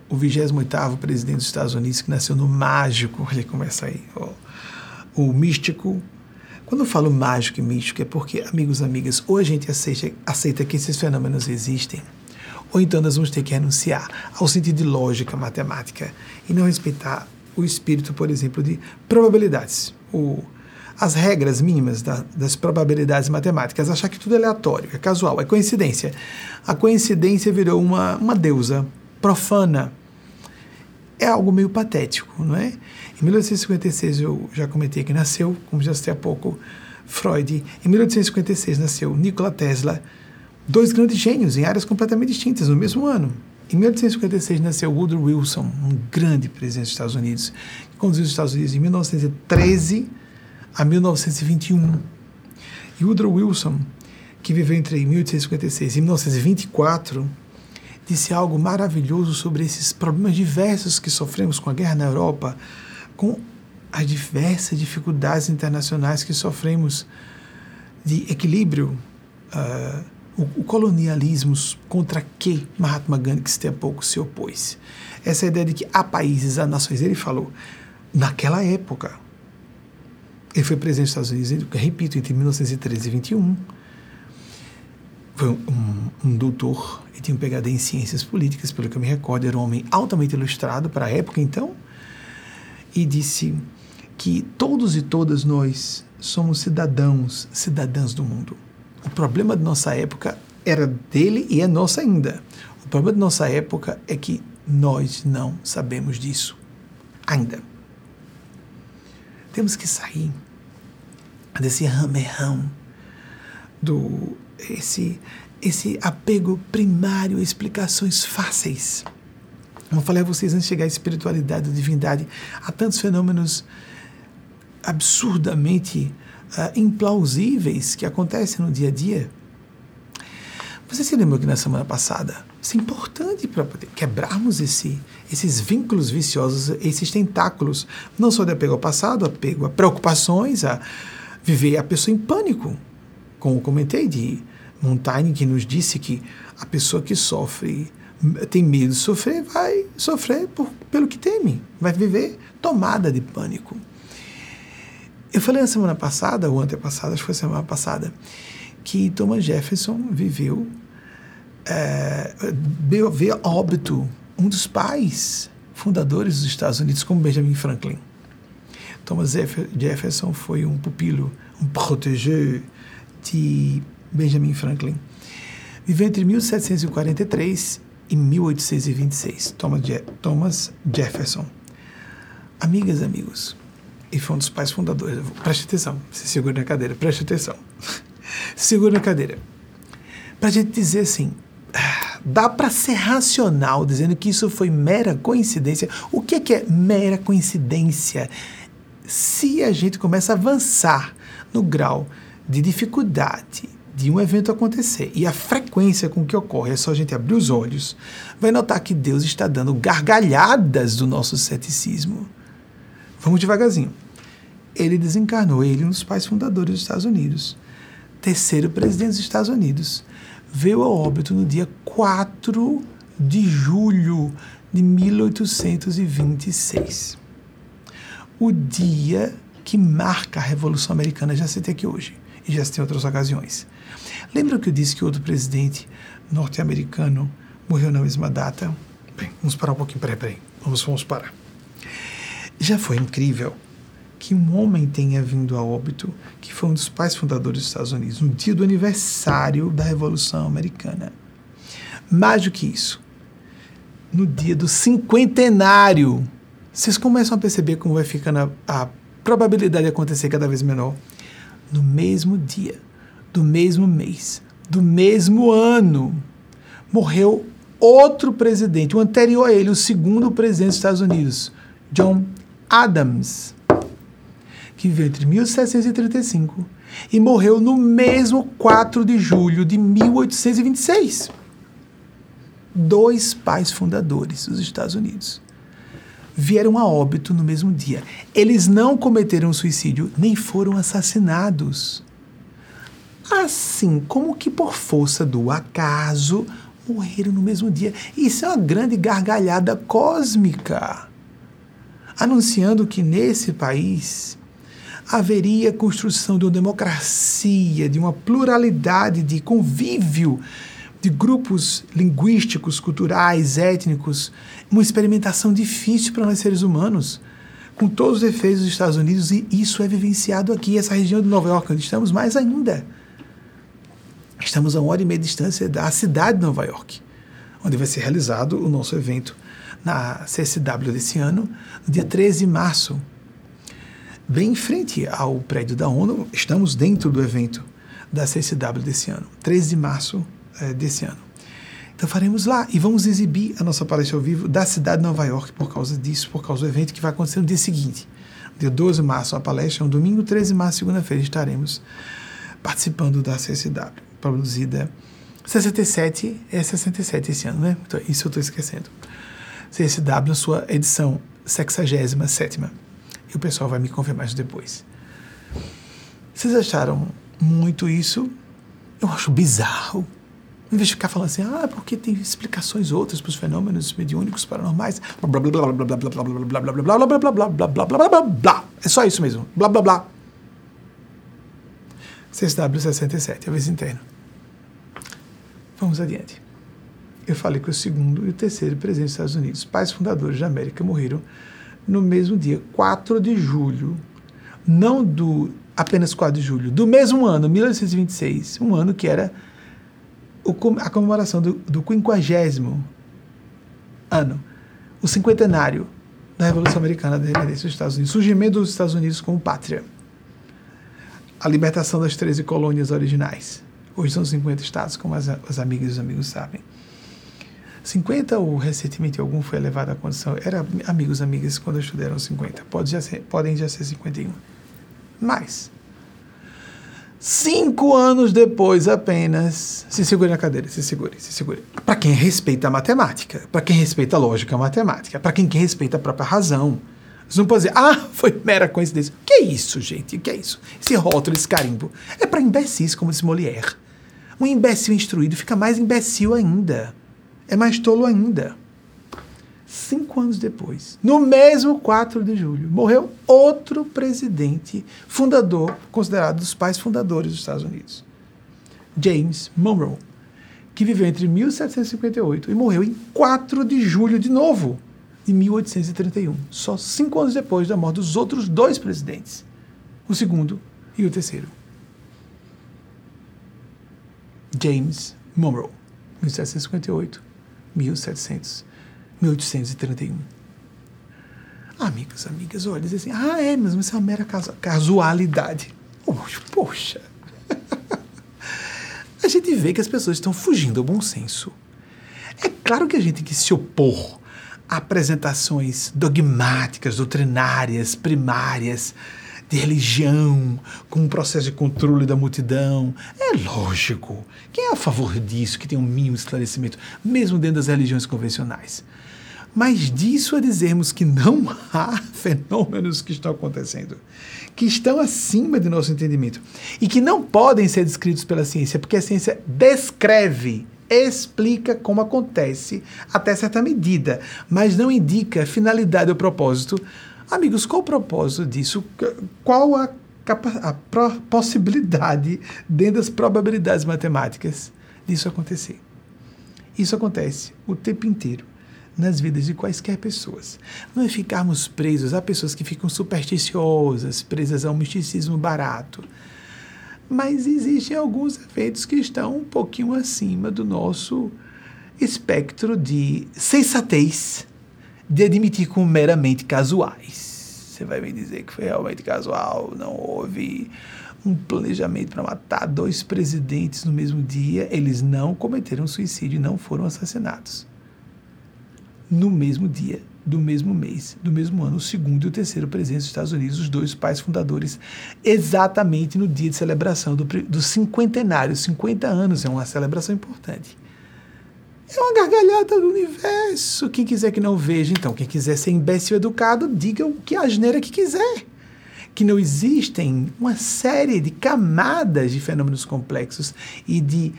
o 28º presidente dos Estados Unidos, que nasceu no mágico, ele começa aí, ó, o místico. Quando eu falo mágico e místico é porque, amigos e amigas, ou a gente aceita, aceita que esses fenômenos existem, ou então nós vamos ter que renunciar ao sentido de lógica matemática e não respeitar o espírito, por exemplo, de probabilidades, o, as regras mínimas da, das probabilidades matemáticas, achar que tudo é aleatório, é casual, é coincidência. A coincidência virou uma, uma deusa profana. É algo meio patético, não é? Em 1856, eu já comentei que nasceu, como já citei há pouco, Freud. Em 1856 nasceu Nikola Tesla, dois grandes gênios em áreas completamente distintas no mesmo ano. Em 1856 nasceu Woodrow Wilson, um grande presidente dos Estados Unidos, que conduziu os Estados Unidos em 1913 a 1921. E Woodrow Wilson, que viveu entre 1856 e 1924, disse algo maravilhoso sobre esses problemas diversos que sofremos com a guerra na Europa, com as diversas dificuldades internacionais que sofremos de equilíbrio. Uh, o, o colonialismo contra que Mahatma Gandhi, que há pouco, se opôs. Essa ideia de que há países, há nações. Ele falou, naquela época, ele foi presidente dos Estados Unidos, repito, entre 1913 e 21. Foi um, um, um doutor e tinha um PhD em ciências políticas, pelo que eu me recordo, era um homem altamente ilustrado para a época então, e disse que todos e todas nós somos cidadãos, cidadãs do mundo. O problema da nossa época era dele e é nossa ainda. O problema da nossa época é que nós não sabemos disso ainda. Temos que sair desse ramerrão, do esse esse apego primário a explicações fáceis. Como eu falei a vocês antes de chegar à espiritualidade, à divindade, há tantos fenômenos absurdamente uh, implausíveis que acontecem no dia a dia. Você se lembra que na semana passada isso é importante para quebrarmos esse, esses vínculos viciosos, esses tentáculos, não só de apego ao passado, apego a preocupações, a viver a pessoa em pânico. Como comentei de Montaigne, que nos disse que a pessoa que sofre, tem medo de sofrer, vai sofrer por, pelo que teme, vai viver tomada de pânico. Eu falei na semana passada, ou antepassada, acho que foi semana passada, que Thomas Jefferson viveu, é, veio óbito um dos pais fundadores dos Estados Unidos, como Benjamin Franklin. Thomas Jefferson foi um pupilo, um protégé de Benjamin Franklin. Viveu entre 1743 e 1826. Thomas, Je Thomas Jefferson. Amigas amigos, e foi um dos pais fundadores. Preste atenção, se segura na cadeira, preste atenção. segura na cadeira. Para a gente dizer assim, dá para ser racional dizendo que isso foi mera coincidência. O que é, que é mera coincidência? Se a gente começa a avançar no grau de dificuldade de um evento acontecer e a frequência com que ocorre, é só a gente abrir os olhos, vai notar que Deus está dando gargalhadas do nosso ceticismo. Vamos devagarzinho ele desencarnou, ele um dos pais fundadores dos Estados Unidos, terceiro presidente dos Estados Unidos, veio a óbito no dia 4 de julho de 1826. O dia que marca a Revolução Americana, já citei aqui hoje, e já citei em outras ocasiões. Lembra que eu disse que outro presidente norte-americano morreu na mesma data? Bem, vamos parar um pouquinho, peraí, peraí, vamos, vamos parar. Já foi incrível que um homem tenha vindo a óbito, que foi um dos pais fundadores dos Estados Unidos, no dia do aniversário da Revolução Americana. Mais do que isso, no dia do cinquentenário, vocês começam a perceber como vai ficando a, a probabilidade de acontecer cada vez menor. No mesmo dia, do mesmo mês, do mesmo ano, morreu outro presidente, o anterior a ele, o segundo presidente dos Estados Unidos, John Adams, que viveu entre 1735 e morreu no mesmo 4 de julho de 1826. Dois pais fundadores dos Estados Unidos vieram a óbito no mesmo dia. Eles não cometeram suicídio nem foram assassinados. Assim como que por força do acaso morreram no mesmo dia. Isso é uma grande gargalhada cósmica, anunciando que nesse país haveria construção de uma democracia, de uma pluralidade de convívio de grupos linguísticos, culturais, étnicos, uma experimentação difícil para nós seres humanos, com todos os efeitos dos Estados Unidos, e isso é vivenciado aqui, essa região de Nova York, onde estamos mais ainda. Estamos a uma hora e meia de distância da cidade de Nova York, onde vai ser realizado o nosso evento na CSW desse ano, no dia 13 de março. Bem em frente ao prédio da ONU, estamos dentro do evento da CSW desse ano, 13 de março é, desse ano. Então faremos lá e vamos exibir a nossa palestra ao vivo da cidade de Nova York por causa disso, por causa do evento que vai acontecer no dia seguinte. Dia 12 de março, a palestra é um domingo, 13 de março, segunda-feira, estaremos participando da CSW produzida 67 é 67 esse ano, né? Então, isso eu estou esquecendo. CSW, sua edição 67 e o pessoal vai me confirmar isso depois. Vocês acharam muito isso? Eu acho bizarro. Em vez de ficar falando assim, ah, porque tem explicações outras para os fenômenos mediúnicos paranormais, blá blá blá blá blá blá blá blá blá blá blá blá blá blá blá blá blá blá blá É só isso mesmo. Blá blá blá. CSW 67, a vez. Vamos adiante. Eu falei que o segundo e o terceiro presidente dos Estados Unidos, pais fundadores da América, morreram no mesmo dia, 4 de julho, não do apenas 4 de julho, do mesmo ano, 1926, um ano que era o, a comemoração do, do 50 ano, o cinquentenário da Revolução Americana da Independência dos Estados Unidos, surgimento dos Estados Unidos como pátria, a libertação das 13 colônias originais, Hoje são 50 estados, como as, as amigas e os amigos sabem. 50 ou recentemente algum foi elevado à condição. Era amigos amigas quando estudaram 50. Pode já ser, podem já ser 51. Mas, cinco anos depois apenas. Se segure na cadeira, se segure, se segure. Para quem respeita a matemática, para quem respeita a lógica matemática, para quem, quem respeita a própria razão. Você não pode dizer, ah, foi mera coincidência. O que é isso, gente? O que é isso? Esse rótulo, esse carimbo. É para imbecis, como disse Molière. Um imbecil instruído fica mais imbecil ainda. É mais tolo ainda. Cinco anos depois, no mesmo 4 de julho, morreu outro presidente, fundador, considerado dos pais fundadores dos Estados Unidos, James Monroe, que viveu entre 1758 e morreu em 4 de julho de novo, de 1831, só cinco anos depois da morte dos outros dois presidentes, o segundo e o terceiro. James Monroe, 1758, 1700, 1831. Amigos, amigas, olha, dizem assim, ah, é, mas isso é uma mera casualidade. Poxa, poxa. a gente vê que as pessoas estão fugindo ao bom senso. É claro que a gente tem que se opor a apresentações dogmáticas, doutrinárias, primárias, de religião, com um processo de controle da multidão. É lógico. Quem é a favor disso, que tem um mínimo esclarecimento, mesmo dentro das religiões convencionais? Mas disso a dizermos que não há fenômenos que estão acontecendo, que estão acima de nosso entendimento e que não podem ser descritos pela ciência, porque a ciência descreve, explica como acontece até certa medida, mas não indica finalidade ou propósito Amigos, qual o propósito disso? Qual a, a possibilidade, dentro das probabilidades matemáticas, disso acontecer? Isso acontece o tempo inteiro nas vidas de quaisquer pessoas. Não é ficarmos presos a pessoas que ficam supersticiosas, presas a um misticismo barato. Mas existem alguns efeitos que estão um pouquinho acima do nosso espectro de sensatez de admitir como meramente casuais. Você vai me dizer que foi realmente casual, não houve um planejamento para matar dois presidentes no mesmo dia. Eles não cometeram suicídio e não foram assassinados. No mesmo dia, do mesmo mês, do mesmo ano, o segundo e o terceiro presidente dos Estados Unidos, os dois pais fundadores, exatamente no dia de celebração do, do cinquentenário. 50 anos é uma celebração importante. É uma gargalhada do universo. Quem quiser que não veja, então, quem quiser ser imbécil educado, diga o que a asneira que quiser. Que não existem uma série de camadas de fenômenos complexos e de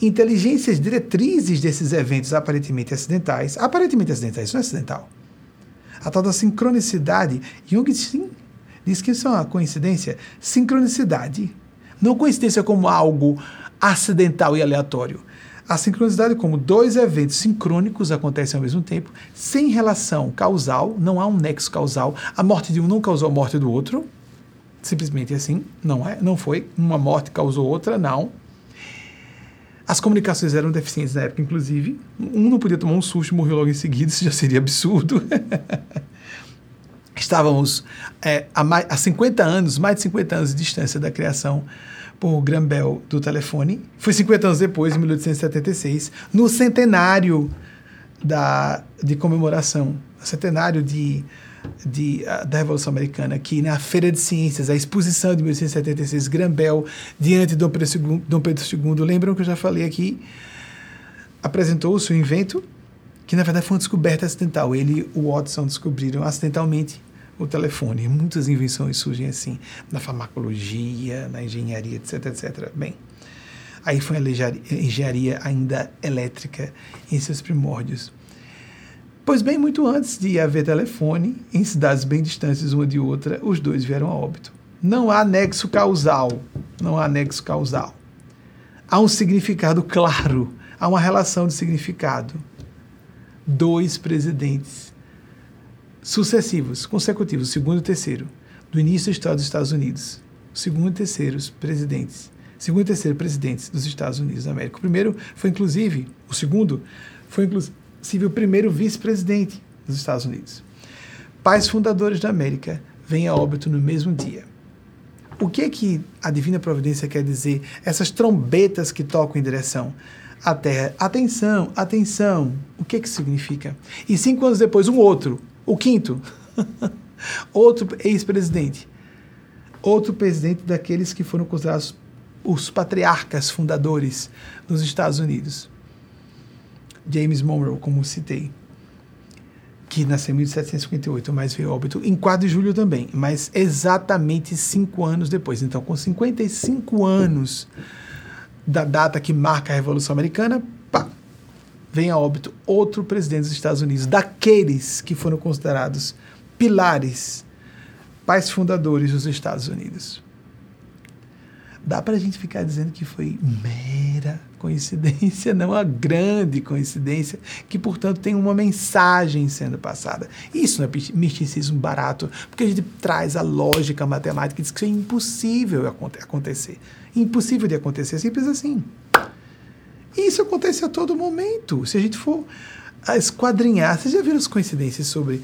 inteligências diretrizes desses eventos aparentemente acidentais. Aparentemente acidentais, isso não é acidental. A tal da sincronicidade, Jung sim, diz que isso é uma coincidência. Sincronicidade. Não coincidência como algo acidental e aleatório a sincronicidade, como dois eventos sincrônicos acontecem ao mesmo tempo, sem relação causal, não há um nexo causal. A morte de um não causou a morte do outro, simplesmente assim, não é, não foi. Uma morte causou outra, não. As comunicações eram deficientes na época, inclusive. Um não podia tomar um susto e morreu logo em seguida, isso já seria absurdo. Estávamos é, há, mais, há 50 anos, mais de 50 anos de distância da criação por Graham Bell do telefone. Foi 50 anos depois, em 1876, no centenário da, de comemoração, centenário de, de, uh, da Revolução Americana, que na Feira de Ciências, a exposição de 1876, Graham Bell, diante de Dom Pedro II, Dom Pedro II lembram que eu já falei aqui, apresentou o seu invento, que na verdade foi uma descoberta acidental. Ele e o Watson descobriram acidentalmente o telefone. Muitas invenções surgem assim, na farmacologia, na engenharia, etc, etc. Bem, aí foi a engenharia ainda elétrica em seus primórdios. Pois bem, muito antes de haver telefone, em cidades bem distantes uma de outra, os dois vieram a óbito. Não há nexo causal, não há nexo causal. Há um significado claro, há uma relação de significado. Dois presidentes sucessivos, consecutivos, segundo e terceiro, do início da história dos Estados Unidos. Segundo e terceiro presidentes. Segundo e terceiro presidentes dos Estados Unidos da América. O primeiro foi, inclusive, o segundo foi, inclusive, o primeiro vice-presidente dos Estados Unidos. Pais fundadores da América vêm a óbito no mesmo dia. O que é que a divina providência quer dizer? Essas trombetas que tocam em direção à Terra. Atenção, atenção. O que é que significa? E cinco anos depois, um outro, o quinto, outro ex-presidente. Outro presidente daqueles que foram considerados os patriarcas fundadores dos Estados Unidos. James Monroe, como citei, que nasceu em 1758, mas veio óbito em 4 de julho também, mas exatamente cinco anos depois. Então, com 55 anos da data que marca a Revolução Americana, pá, vem a óbito outro presidente dos Estados Unidos, daqueles que foram considerados pilares, pais fundadores dos Estados Unidos. Dá para a gente ficar dizendo que foi mera coincidência, não a grande coincidência, que, portanto, tem uma mensagem sendo passada. Isso não é misticismo barato, porque a gente traz a lógica matemática e diz que isso é impossível acontecer. Impossível de acontecer, simples assim. E isso acontece a todo momento. Se a gente for a esquadrinhar, vocês já viram as coincidências sobre.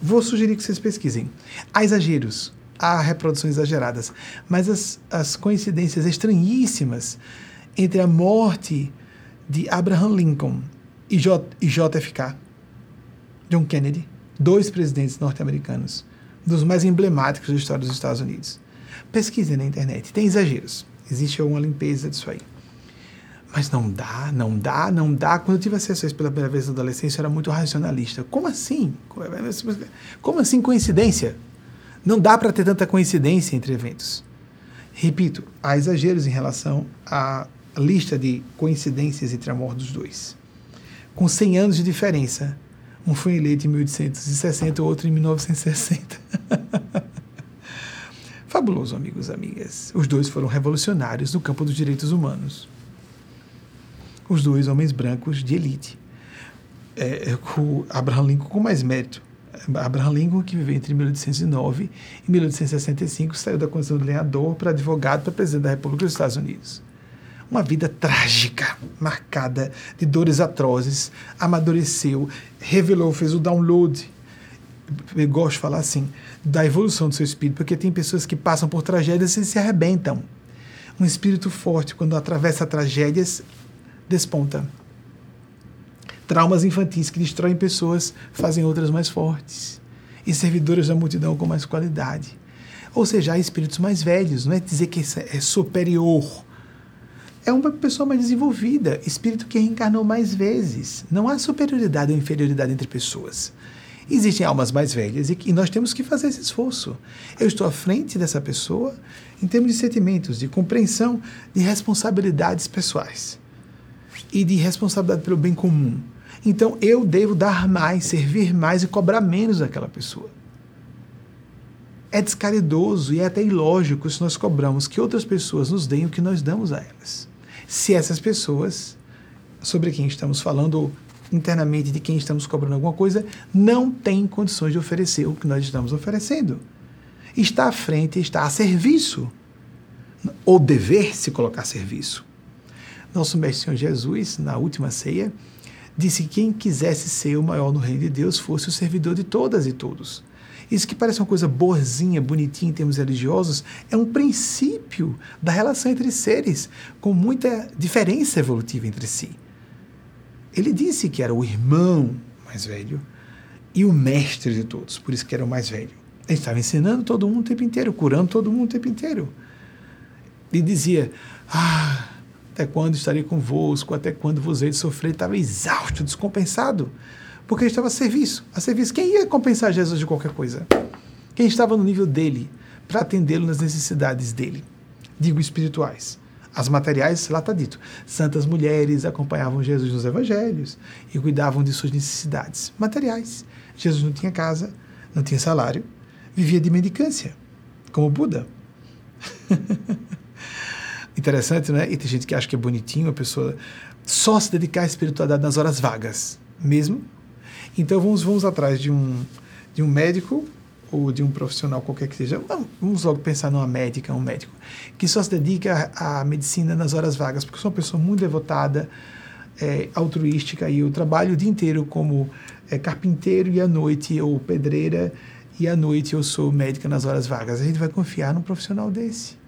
vou sugerir que vocês pesquisem. Há exageros, há reproduções exageradas, mas as, as coincidências estranhíssimas entre a morte de Abraham Lincoln e, J, e JFK, John Kennedy, dois presidentes norte-americanos, dos mais emblemáticos da história dos Estados Unidos. Pesquisem na internet, tem exageros. Existe uma limpeza disso aí. Mas não dá, não dá, não dá. Quando eu tive acesso a isso pela primeira vez na adolescência, eu era muito racionalista. Como assim? Como assim coincidência? Não dá para ter tanta coincidência entre eventos. Repito, há exageros em relação à lista de coincidências entre a morte dos dois. Com 100 anos de diferença, um foi eleito em 1860, o outro em 1960. Fabuloso, amigos e amigas. Os dois foram revolucionários no campo dos direitos humanos os dois homens brancos de elite. É, é com Abraham Lincoln com mais mérito. Abraham Lincoln, que viveu entre 1809 e 1865, saiu da condição de lenhador para advogado para presidente da República dos Estados Unidos. Uma vida trágica, marcada de dores atrozes, amadureceu, revelou, fez o download, eu gosto de falar assim, da evolução do seu espírito, porque tem pessoas que passam por tragédias e se arrebentam. Um espírito forte, quando atravessa tragédias, desponta. Traumas infantis que destroem pessoas fazem outras mais fortes. E servidoras da multidão com mais qualidade. Ou seja, há espíritos mais velhos, não é dizer que é superior. É uma pessoa mais desenvolvida, espírito que reencarnou mais vezes. Não há superioridade ou inferioridade entre pessoas. Existem almas mais velhas e nós temos que fazer esse esforço. Eu estou à frente dessa pessoa em termos de sentimentos, de compreensão, de responsabilidades pessoais e de responsabilidade pelo bem comum. Então eu devo dar mais, servir mais e cobrar menos daquela pessoa. É descaridoso e é até ilógico se nós cobramos que outras pessoas nos deem o que nós damos a elas. Se essas pessoas, sobre quem estamos falando internamente, de quem estamos cobrando alguma coisa, não têm condições de oferecer o que nós estamos oferecendo. Está à frente, está a serviço. Ou dever se colocar a serviço. Nosso Mestre Senhor Jesus, na última ceia, disse que quem quisesse ser o maior no reino de Deus fosse o servidor de todas e todos. Isso que parece uma coisa boazinha, bonitinha em termos religiosos, é um princípio da relação entre seres, com muita diferença evolutiva entre si. Ele disse que era o irmão mais velho e o mestre de todos, por isso que era o mais velho. Ele estava ensinando todo mundo o tempo inteiro, curando todo mundo o tempo inteiro. Ele dizia: Ah, até quando estarei convosco? Até quando vos hei de sofrer? Estava exausto, descompensado porque ele estava a serviço. A serviço. Quem ia compensar Jesus de qualquer coisa? Quem estava no nível dele para atendê-lo nas necessidades dele? Digo espirituais. As materiais, lá está dito. Santas mulheres acompanhavam Jesus nos evangelhos e cuidavam de suas necessidades materiais. Jesus não tinha casa, não tinha salário, vivia de mendicância, como Buda. Interessante, né? E tem gente que acha que é bonitinho a pessoa só se dedicar à espiritualidade nas horas vagas, mesmo então vamos, vamos atrás de um, de um médico ou de um profissional qualquer que seja. Vamos logo pensar numa médica, um médico, que só se dedica à medicina nas horas vagas, porque sou uma pessoa muito devotada, é, altruística, e eu trabalho o dia inteiro como é, carpinteiro e à noite, ou pedreira, e à noite eu sou médica nas horas vagas. A gente vai confiar num profissional desse.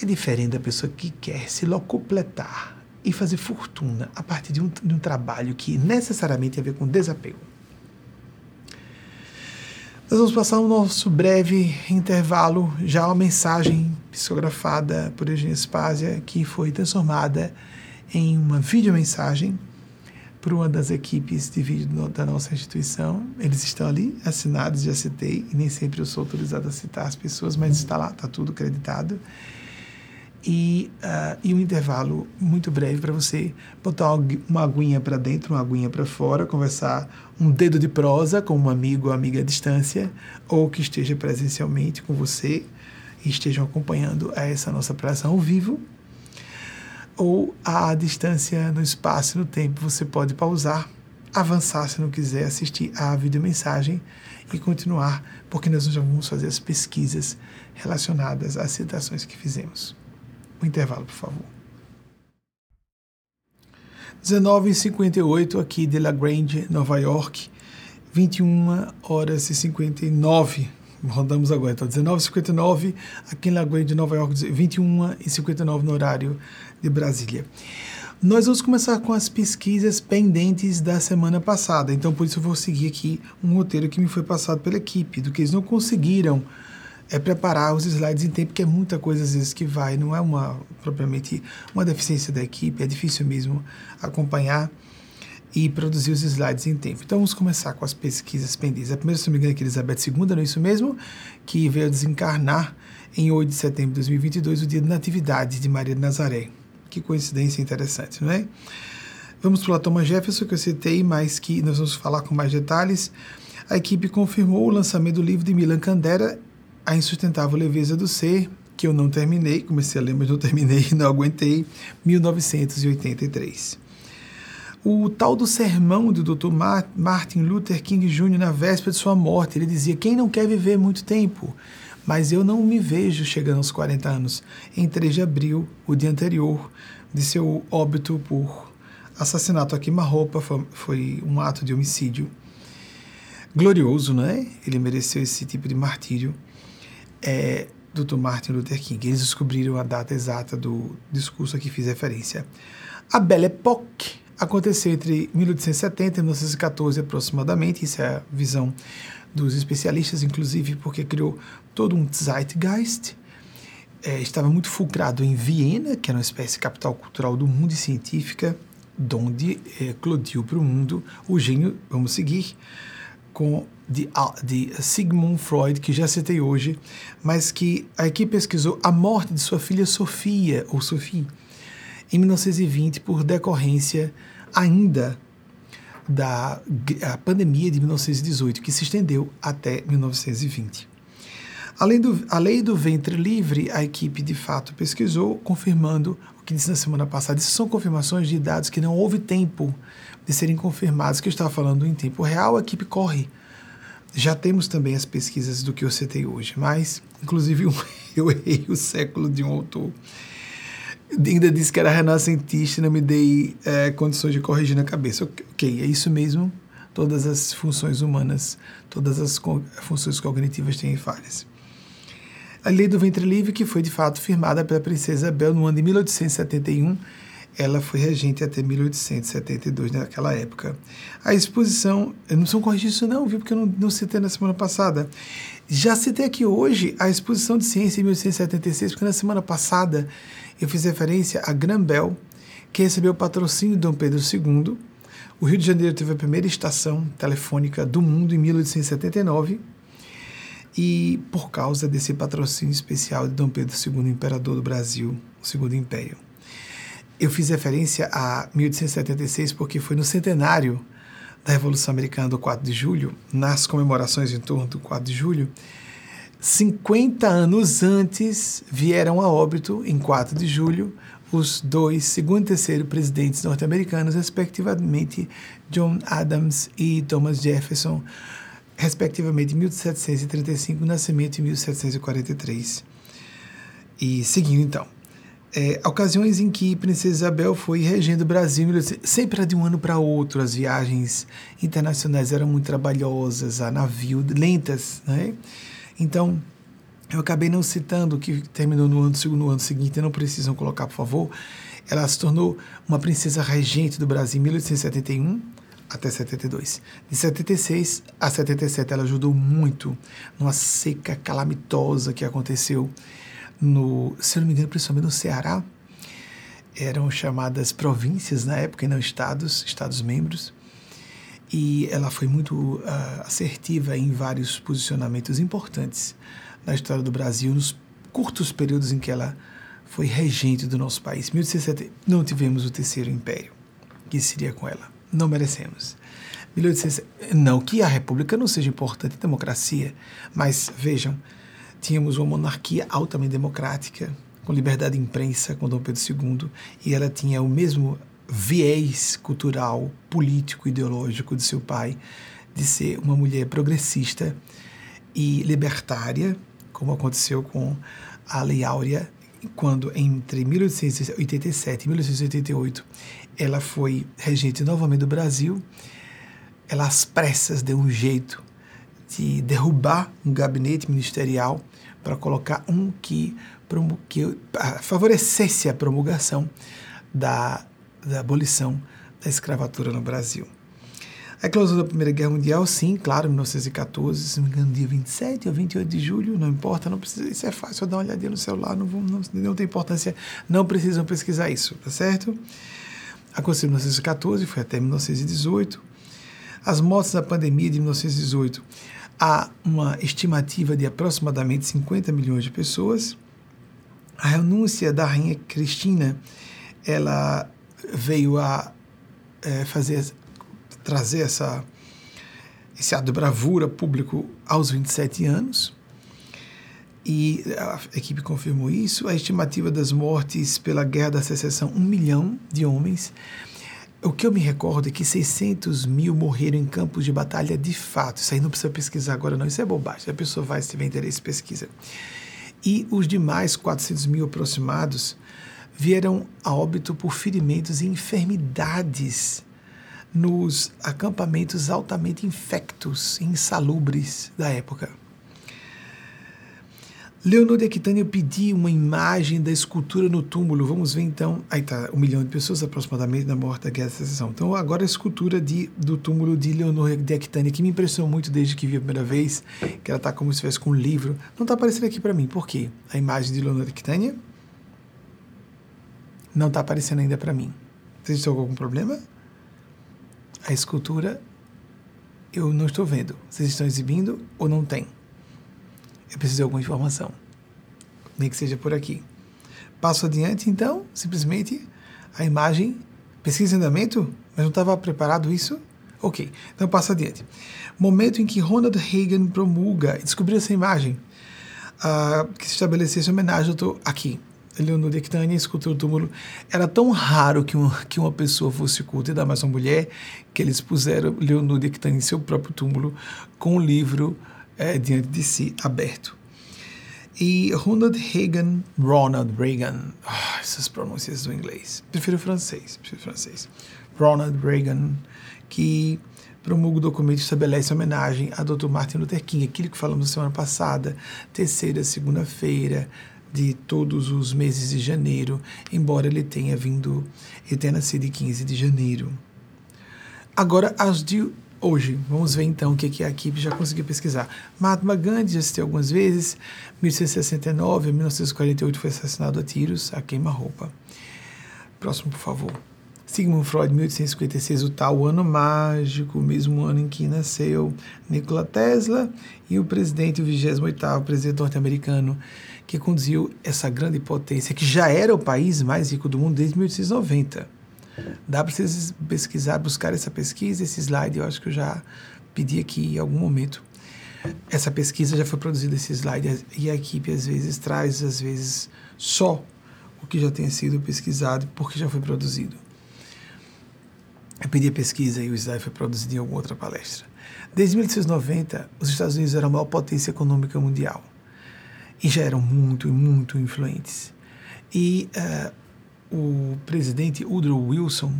É diferente da pessoa que quer se locupletar e fazer fortuna a partir de um, de um trabalho que necessariamente tem a ver com desapego. Nós vamos passar o nosso breve intervalo, já uma mensagem psicografada por Eugênia Spásia, que foi transformada em uma videomensagem por uma das equipes de vídeo da nossa instituição. Eles estão ali, assinados, já citei, e nem sempre eu sou autorizado a citar as pessoas, mas está lá, está tudo acreditado e, uh, e um intervalo muito breve para você botar uma aguinha para dentro, uma aguinha para fora, conversar um dedo de prosa com um amigo ou amiga à distância, ou que esteja presencialmente com você e estejam acompanhando essa nossa operação ao vivo, ou à distância no espaço e no tempo, você pode pausar, avançar se não quiser assistir a videomensagem e continuar, porque nós já vamos fazer as pesquisas relacionadas às citações que fizemos. O intervalo, por favor. 19h58 aqui de La Grange, Nova York. 21 horas e 59. Rodamos agora, então 19h59 aqui em La Grange, Nova York, 21 e 59 no horário de Brasília. Nós vamos começar com as pesquisas pendentes da semana passada, então por isso eu vou seguir aqui um roteiro que me foi passado pela equipe, do que eles não conseguiram é preparar os slides em tempo, que é muita coisa às vezes que vai, não é uma propriamente uma deficiência da equipe, é difícil mesmo acompanhar e produzir os slides em tempo. Então vamos começar com as pesquisas pendentes. A primeira, se não me engano, é Elizabeth II, não é isso mesmo? Que veio desencarnar em 8 de setembro de 2022, o dia de Natividade de Maria de Nazaré. Que coincidência interessante, não é? Vamos para o Thomas Jefferson, que eu citei, mas que nós vamos falar com mais detalhes. A equipe confirmou o lançamento do livro de Milan Kundera a Insustentável Leveza do Ser, que eu não terminei, comecei a ler, mas não terminei, não aguentei, 1983. O tal do sermão do Dr. Martin Luther King Jr. na véspera de sua morte, ele dizia: Quem não quer viver muito tempo? Mas eu não me vejo chegando aos 40 anos. Em 3 de abril, o dia anterior de seu óbito por assassinato a queima-roupa, foi, foi um ato de homicídio glorioso, não é? Ele mereceu esse tipo de martírio. É, Dr. Martin Luther King. Eles descobriram a data exata do discurso a que fiz referência. A Belle Époque aconteceu entre 1870 e 1914 aproximadamente. Isso é a visão dos especialistas, inclusive porque criou todo um zeitgeist. É, estava muito fulcrado em Viena, que era uma espécie de capital cultural do mundo e científica, donde é, eclodiu para o mundo o gênio, vamos seguir, com de, de Sigmund Freud, que já citei hoje, mas que a equipe pesquisou a morte de sua filha Sofia, ou Sophie, em 1920, por decorrência ainda da pandemia de 1918, que se estendeu até 1920. Além do, a lei do ventre livre, a equipe de fato pesquisou, confirmando o que disse na semana passada. Isso são confirmações de dados que não houve tempo de serem confirmados, que eu estava falando em tempo real, a equipe corre. Já temos também as pesquisas do que eu citei hoje, mas, inclusive, eu errei o século de um autor. Ainda disse que era renascentista e não me dei é, condições de corrigir na cabeça. Ok, é isso mesmo. Todas as funções humanas, todas as funções cognitivas têm falhas. A lei do ventre livre, que foi de fato firmada pela princesa Isabel no ano de 1871, ela foi regente até 1872, naquela época. A exposição, eu não sou corrigir isso não, viu, porque eu não, não citei na semana passada. Já citei aqui hoje a exposição de ciência em 1876, porque na semana passada eu fiz referência a Grambel, que recebeu o patrocínio de Dom Pedro II. O Rio de Janeiro teve a primeira estação telefônica do mundo em 1879, e por causa desse patrocínio especial de Dom Pedro II, imperador do Brasil, o Segundo Império. Eu fiz referência a 1876 porque foi no centenário da Revolução Americana do 4 de julho, nas comemorações em torno do 4 de julho, 50 anos antes vieram a óbito, em 4 de julho, os dois segundo e terceiro presidentes norte-americanos, respectivamente John Adams e Thomas Jefferson, respectivamente em 1735, nascimento em 1743. E seguindo então é, ocasiões em que Princesa Isabel foi regendo o Brasil, sempre era de um ano para outro, as viagens internacionais eram muito trabalhosas, a navio, lentas, né? Então, eu acabei não citando que terminou no ano, no ano seguinte, não precisam colocar, por favor. Ela se tornou uma princesa regente do Brasil em 1871 até 72. De 76 a 77, ela ajudou muito numa seca calamitosa que aconteceu no, se não me engano, principalmente no Ceará, eram chamadas províncias na época e não estados, estados membros. E ela foi muito uh, assertiva em vários posicionamentos importantes na história do Brasil, nos curtos períodos em que ela foi regente do nosso país. 1870, não tivemos o terceiro império, que seria com ela. Não merecemos. 1860, não que a república não seja importante, democracia, mas vejam, tínhamos uma monarquia altamente democrática, com liberdade de imprensa, com Dom Pedro II, e ela tinha o mesmo viés cultural, político, ideológico de seu pai, de ser uma mulher progressista e libertária, como aconteceu com a Lei Áurea, quando entre 1887 e 1888 ela foi regente novamente do Brasil, ela às pressas deu um jeito de derrubar um gabinete ministerial para colocar um que, que favorecesse a promulgação da, da abolição da escravatura no Brasil. A eclosão da Primeira Guerra Mundial, sim, claro, 1914, se não me engano, dia 27 ou 28 de julho, não importa, não precisa, isso é fácil, dar uma olhadinha no celular, não, não, não tem importância, não precisam pesquisar isso, tá certo? Aconteceu em 1914, foi até 1918. As mortes da pandemia de 1918 há uma estimativa de aproximadamente 50 milhões de pessoas. A renúncia da rainha Cristina, ela veio a é, fazer trazer essa esse ato de bravura público aos 27 anos. E a equipe confirmou isso. A estimativa das mortes pela Guerra da Secessão, um milhão de homens. O que eu me recordo é que 600 mil morreram em campos de batalha de fato. Isso aí não precisa pesquisar agora, não. Isso é bobagem. A pessoa vai, se tiver interesse, pesquisa. E os demais 400 mil aproximados vieram a óbito por ferimentos e enfermidades nos acampamentos altamente infectos e insalubres da época. Leonor de Aquitânia pediu uma imagem da escultura no túmulo. Vamos ver então. Aí está um milhão de pessoas aproximadamente na morte da Guerra da Secessão. Então, agora a escultura de, do túmulo de Leonor de Aquitânia, que me impressionou muito desde que vi a primeira vez, que ela está como se estivesse com um livro. Não está aparecendo aqui para mim. Por quê? A imagem de Leonor de Aquitânia não está aparecendo ainda para mim. Vocês estão com algum problema? A escultura eu não estou vendo. Vocês estão exibindo ou não tem? Eu preciso de alguma informação. Nem que seja por aqui. Passo adiante, então, simplesmente a imagem, pesquisa em andamento, mas não estava preparado isso? Ok, então passo adiante. Momento em que Ronald Reagan promulga e descobriu essa imagem, uh, que se estabelecesse homenagem, eu estou aqui. Leonor de Aquitânia, escultura do túmulo. Era tão raro que uma, que uma pessoa fosse culta, ainda mais uma mulher, que eles puseram Leonor de em seu próprio túmulo com o livro é, diante de si, aberto. E Ronald Reagan, Ronald Reagan, oh, essas pronúncias do inglês, prefiro francês, prefiro francês. Ronald Reagan, que promulga o documento e estabelece homenagem a Dr. Martin Luther King, aquilo que falamos na semana passada, terceira, segunda-feira de todos os meses de janeiro, embora ele tenha vindo, ele tenha nascido em 15 de janeiro. Agora, as de hoje. Vamos ver então o que, a equipe já conseguiu pesquisar. Mahatma Gandhi já assistiu algumas vezes, 1669 a 1948 foi assassinado a tiros, a queima-roupa. Próximo, por favor. Sigmund Freud, 1856, o tal ano mágico, o mesmo ano em que nasceu Nikola Tesla e o presidente, o 28º presidente norte-americano, que conduziu essa grande potência, que já era o país mais rico do mundo desde 1890 Dá para vocês pesquisar, buscar essa pesquisa, esse slide, eu acho que eu já pedi aqui em algum momento. Essa pesquisa já foi produzida, esse slide, e a equipe às vezes traz, às vezes, só o que já tenha sido pesquisado, porque já foi produzido. Eu pedi a pesquisa e o slide foi produzido em alguma outra palestra. Desde 1890, os Estados Unidos eram a maior potência econômica mundial. E já eram muito, muito influentes. E uh, o presidente Woodrow Wilson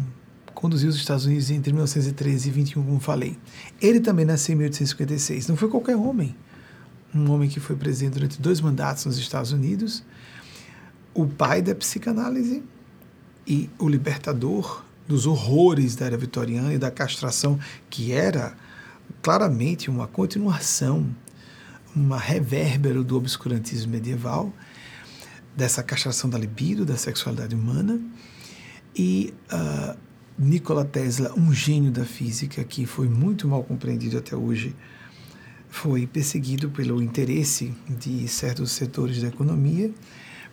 conduziu os Estados Unidos entre 1913 e 21, como falei. Ele também nasceu em 1856. Não foi qualquer homem. Um homem que foi presidente durante dois mandatos nos Estados Unidos, o pai da psicanálise e o libertador dos horrores da era vitoriana e da castração, que era claramente uma continuação, uma revérbero do obscurantismo medieval dessa castração da libido, da sexualidade humana, e uh, Nikola Tesla, um gênio da física que foi muito mal compreendido até hoje, foi perseguido pelo interesse de certos setores da economia,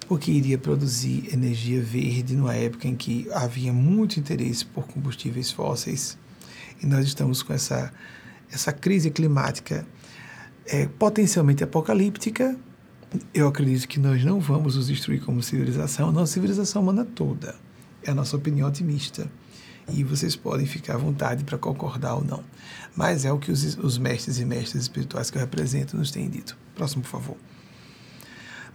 porque iria produzir energia verde numa época em que havia muito interesse por combustíveis fósseis. E nós estamos com essa, essa crise climática é, potencialmente apocalíptica, eu acredito que nós não vamos nos destruir como civilização, a nossa civilização humana toda. É a nossa opinião otimista. E vocês podem ficar à vontade para concordar ou não. Mas é o que os, os mestres e mestras espirituais que eu represento nos têm dito. Próximo, por favor.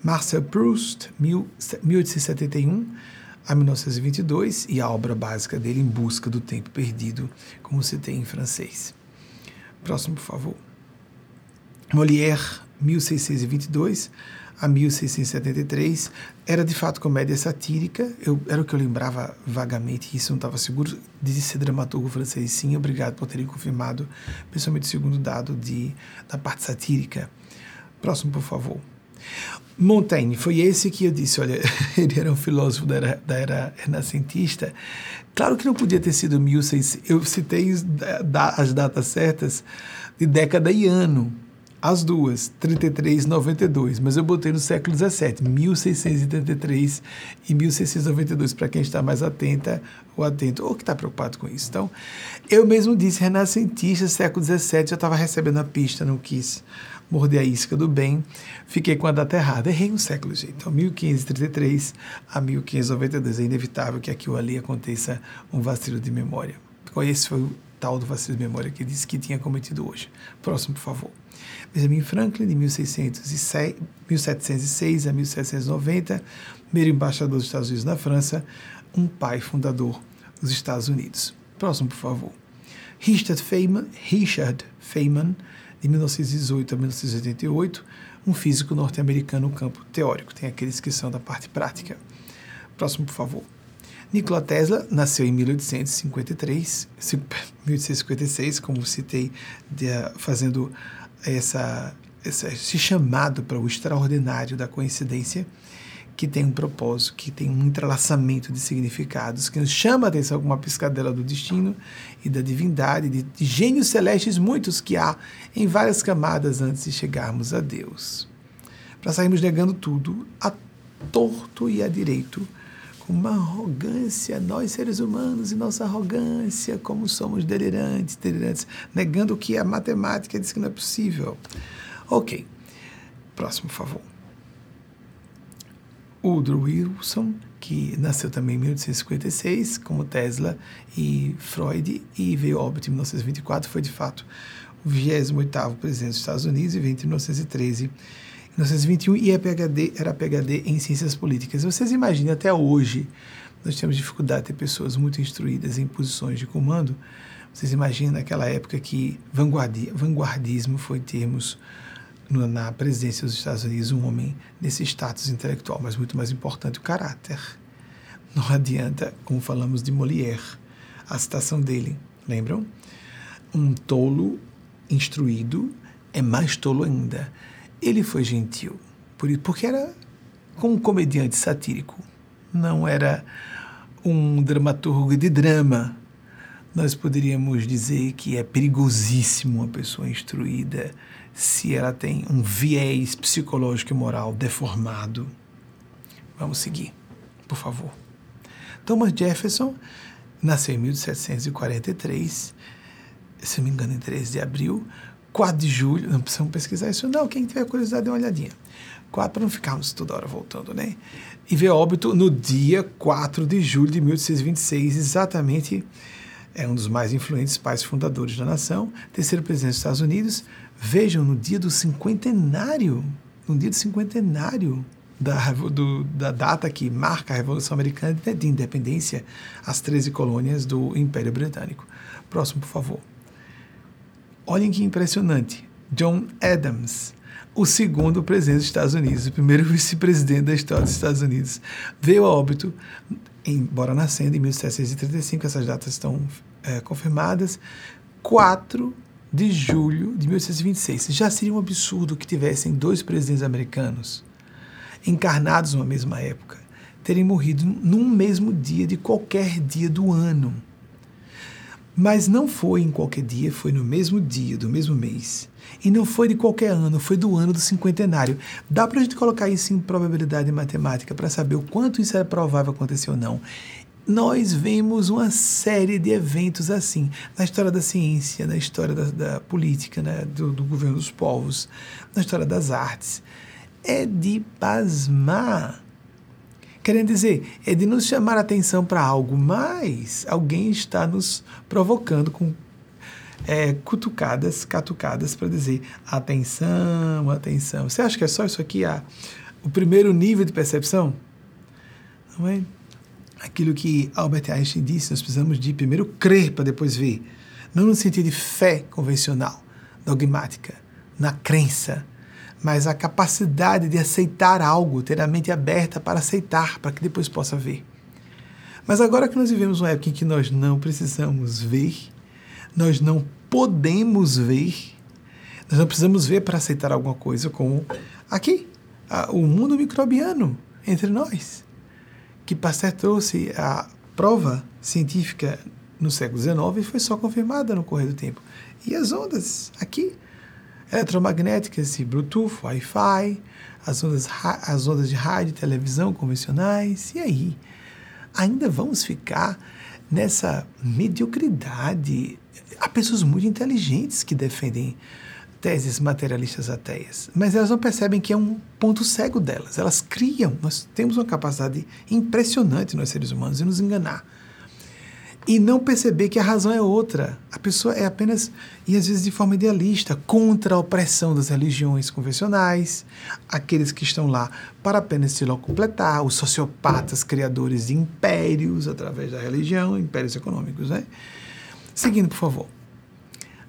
Marcel Proust, 1871 a 1922, e a obra básica dele, Em Busca do Tempo Perdido, como se tem em francês. Próximo, por favor. Molière, 1622 a 1673, era de fato comédia satírica, eu, era o que eu lembrava vagamente, isso não estava seguro de ser dramaturgo francês, sim, obrigado por terem confirmado, principalmente o segundo dado de, da parte satírica. Próximo, por favor. Montaigne, foi esse que eu disse, olha, ele era um filósofo da era, da era renascentista. Claro que não podia ter sido 1600, eu citei as datas certas de década e ano, as duas, 33 e 92, mas eu botei no século 17, 1633 e 1692, para quem está mais atenta ou atento, ou que está preocupado com isso. Então, eu mesmo disse renascentista, século 17, já estava recebendo a pista, não quis morder a isca do bem, fiquei com a data errada, errei um século, gente. Então, 1533 a 1592, é inevitável que aqui ou ali aconteça um vacilo de memória. Esse foi o tal do de memória que disse que tinha cometido hoje. Próximo, por favor. Benjamin Franklin, de 1606, 1706 a 1790, primeiro embaixador dos Estados Unidos na França, um pai fundador dos Estados Unidos. Próximo, por favor. Richard Feynman, Richard Feynman de 1918 a 1988, um físico norte-americano no campo teórico. Tem aqueles que são da parte prática. Próximo, por favor. Nikola Tesla nasceu em 1853, 1856, como citei, de, fazendo essa, essa, esse chamado para o extraordinário da coincidência, que tem um propósito, que tem um entrelaçamento de significados, que nos chama a atenção como uma piscadela do destino e da divindade, de, de gênios celestes muitos que há em várias camadas antes de chegarmos a Deus. Para sairmos negando tudo, a torto e a direito, com uma arrogância, nós seres humanos e nossa arrogância, como somos delirantes, delirantes, negando que a matemática diz que não é possível. Ok, próximo, por favor. Woodrow Wilson, que nasceu também em 1856, como Tesla e Freud, e veio ao óbito em 1924, foi de fato o 28º presidente dos Estados Unidos e veio entre 1913 e 1921 e é PhD, era PhD em Ciências Políticas. Vocês imaginem, até hoje, nós temos dificuldade de ter pessoas muito instruídas em posições de comando. Vocês imaginam naquela época que vanguardismo foi termos na presidência dos Estados Unidos um homem desse status intelectual, mas muito mais importante o caráter. Não adianta, como falamos de Molière, a citação dele, lembram? Um tolo instruído é mais tolo ainda. Ele foi gentil, porque era como um comediante satírico, não era um dramaturgo de drama. Nós poderíamos dizer que é perigosíssimo uma pessoa instruída se ela tem um viés psicológico e moral deformado. Vamos seguir, por favor. Thomas Jefferson nasceu em 1743, se não me engano, em 13 de abril. 4 de julho, não precisamos pesquisar isso, não. Quem tiver curiosidade, dê uma olhadinha. 4 para não ficarmos toda hora voltando, né? E veio óbito no dia 4 de julho de 1826, exatamente. É um dos mais influentes pais fundadores da nação, terceiro presidente dos Estados Unidos, Vejam, no dia do cinquentenário, no dia do cinquentenário da, do, da data que marca a Revolução Americana de Independência, as 13 colônias do Império Britânico. Próximo, por favor. Olhem que impressionante. John Adams, o segundo presidente dos Estados Unidos, o primeiro vice-presidente da história dos Estados Unidos, veio a óbito, embora nascendo em 1735, essas datas estão é, confirmadas, quatro de julho de 1826. Já seria um absurdo que tivessem dois presidentes americanos encarnados numa mesma época terem morrido num mesmo dia de qualquer dia do ano. Mas não foi em qualquer dia, foi no mesmo dia do mesmo mês. E não foi de qualquer ano, foi do ano do cinquentenário. Dá para a gente colocar isso em probabilidade matemática para saber o quanto isso é provável acontecer ou não nós vemos uma série de eventos assim na história da ciência, na história da, da política, né, do, do, governo dos povos, na história das artes. É de pasmar. Querendo dizer, é de nos chamar a atenção para algo mais. Alguém está nos provocando com é, cutucadas, catucadas para dizer atenção, atenção. Você acha que é só isso aqui, ah, o primeiro nível de percepção? Não é? aquilo que Albert Einstein disse, nós precisamos de primeiro crer para depois ver. Não no sentido de fé convencional, dogmática, na crença, mas a capacidade de aceitar algo, ter a mente aberta para aceitar, para que depois possa ver. Mas agora que nós vivemos uma época em que nós não precisamos ver, nós não podemos ver, nós não precisamos ver para aceitar alguma coisa, como aqui, o mundo microbiano entre nós que Pasteur trouxe a prova científica no século XIX e foi só confirmada no correr do tempo. E as ondas aqui, eletromagnéticas e Bluetooth, Wi-Fi, as ondas, as ondas de rádio e televisão convencionais, e aí? Ainda vamos ficar nessa mediocridade? Há pessoas muito inteligentes que defendem teses materialistas ateias, mas elas não percebem que é um ponto cego delas. Elas criam, nós temos uma capacidade impressionante nós seres humanos de nos enganar. E não perceber que a razão é outra. A pessoa é apenas, e às vezes de forma idealista, contra a opressão das religiões convencionais, aqueles que estão lá para apenas se completar, os sociopatas criadores de impérios através da religião, impérios econômicos. Né? Seguindo, por favor.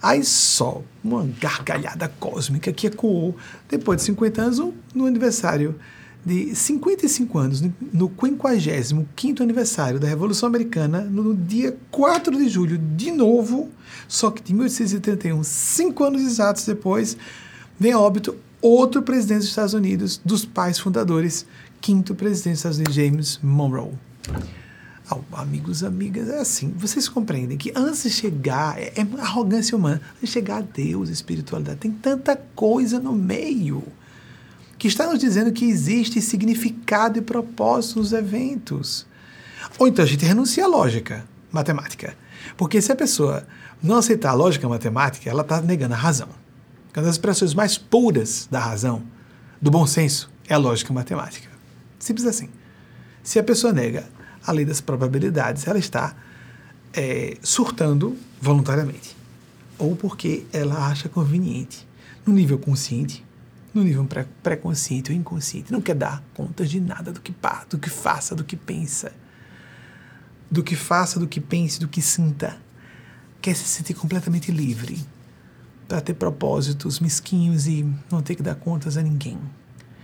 Aí só uma gargalhada cósmica que ecoou depois de 50 anos no aniversário de 55 anos, no 55 aniversário da Revolução Americana, no dia 4 de julho, de novo, só que de 1831, cinco anos exatos depois, vem a óbito outro presidente dos Estados Unidos, dos pais fundadores, quinto presidente dos Estados Unidos, James Monroe. Oh, amigos, amigas, é assim, vocês compreendem que antes de chegar, é, é arrogância humana, antes de chegar a Deus, espiritualidade, tem tanta coisa no meio que está nos dizendo que existe significado e propósito nos eventos. Ou então a gente renuncia à lógica matemática. Porque se a pessoa não aceitar a lógica matemática, ela está negando a razão. Uma das expressões mais puras da razão, do bom senso, é a lógica matemática. Simples assim. Se a pessoa nega a lei das probabilidades, ela está é, surtando voluntariamente. Ou porque ela acha conveniente, no nível consciente, no nível pré-consciente ou inconsciente, não quer dar conta de nada do que, do que faça, do que pensa. Do que faça, do que pense, do que sinta. Quer se sentir completamente livre para ter propósitos mesquinhos e não ter que dar contas a ninguém.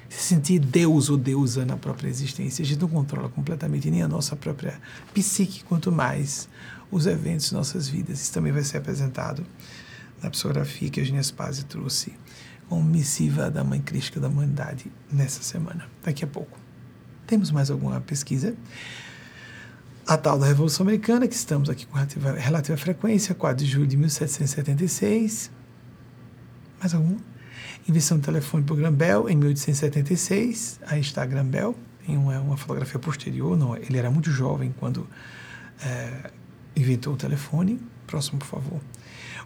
Se sentir Deus ou deusa na própria existência. A gente não controla completamente nem a nossa própria psique, quanto mais os eventos de nossas vidas. Isso também vai ser apresentado na psicografia que a Eugênia Spazio trouxe missiva da Mãe Crística da Humanidade nessa semana, daqui a pouco. Temos mais alguma pesquisa? A tal da Revolução Americana, que estamos aqui com relativa, relativa frequência, 4 de julho de 1776. Mais algum? Invenção do telefone por Grambel, em 1876. Aí está Grambel, em uma, uma fotografia posterior. Não, ele era muito jovem quando é, inventou o telefone. Próximo, por favor.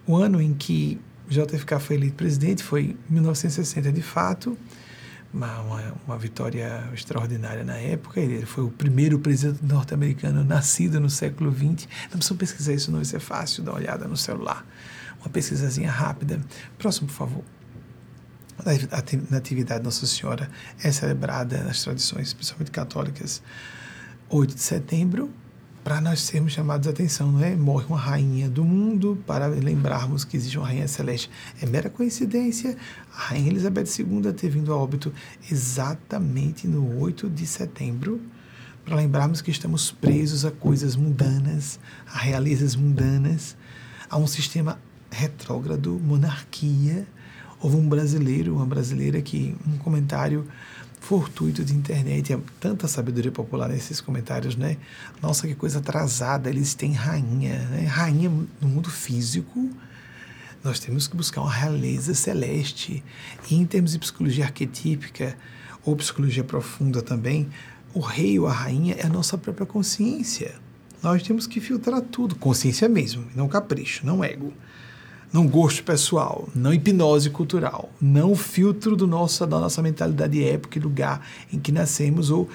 O ano em que JFK foi eleito presidente foi 1960, de fato. Uma, uma, uma, vitória extraordinária na época. Ele foi o primeiro presidente norte-americano nascido no século XX. Não precisa pesquisar isso, não. Isso é fácil, dá uma olhada no celular uma pesquisazinha rápida. Próximo, por favor. A Natividade Nossa Senhora é celebrada nas tradições, principalmente católicas, 8 de setembro, para nós sermos chamados a atenção, não é? Morre uma rainha do mundo para lembrarmos que existe uma rainha celeste. É mera coincidência a rainha Elizabeth II ter vindo a óbito exatamente no 8 de setembro, para lembrarmos que estamos presos a coisas mundanas, a realezas mundanas, a um sistema retrógrado, monarquia. Houve um brasileiro, uma brasileira que, um comentário fortuito de internet, é tanta sabedoria popular nesses comentários, né? Nossa, que coisa atrasada, eles têm rainha, né? Rainha no mundo físico, nós temos que buscar uma realeza celeste. E em termos de psicologia arquetípica, ou psicologia profunda também, o rei ou a rainha é a nossa própria consciência. Nós temos que filtrar tudo, consciência mesmo, não capricho, não ego não gosto pessoal, não hipnose cultural, não filtro do nosso, da nossa mentalidade época e lugar em que nascemos ou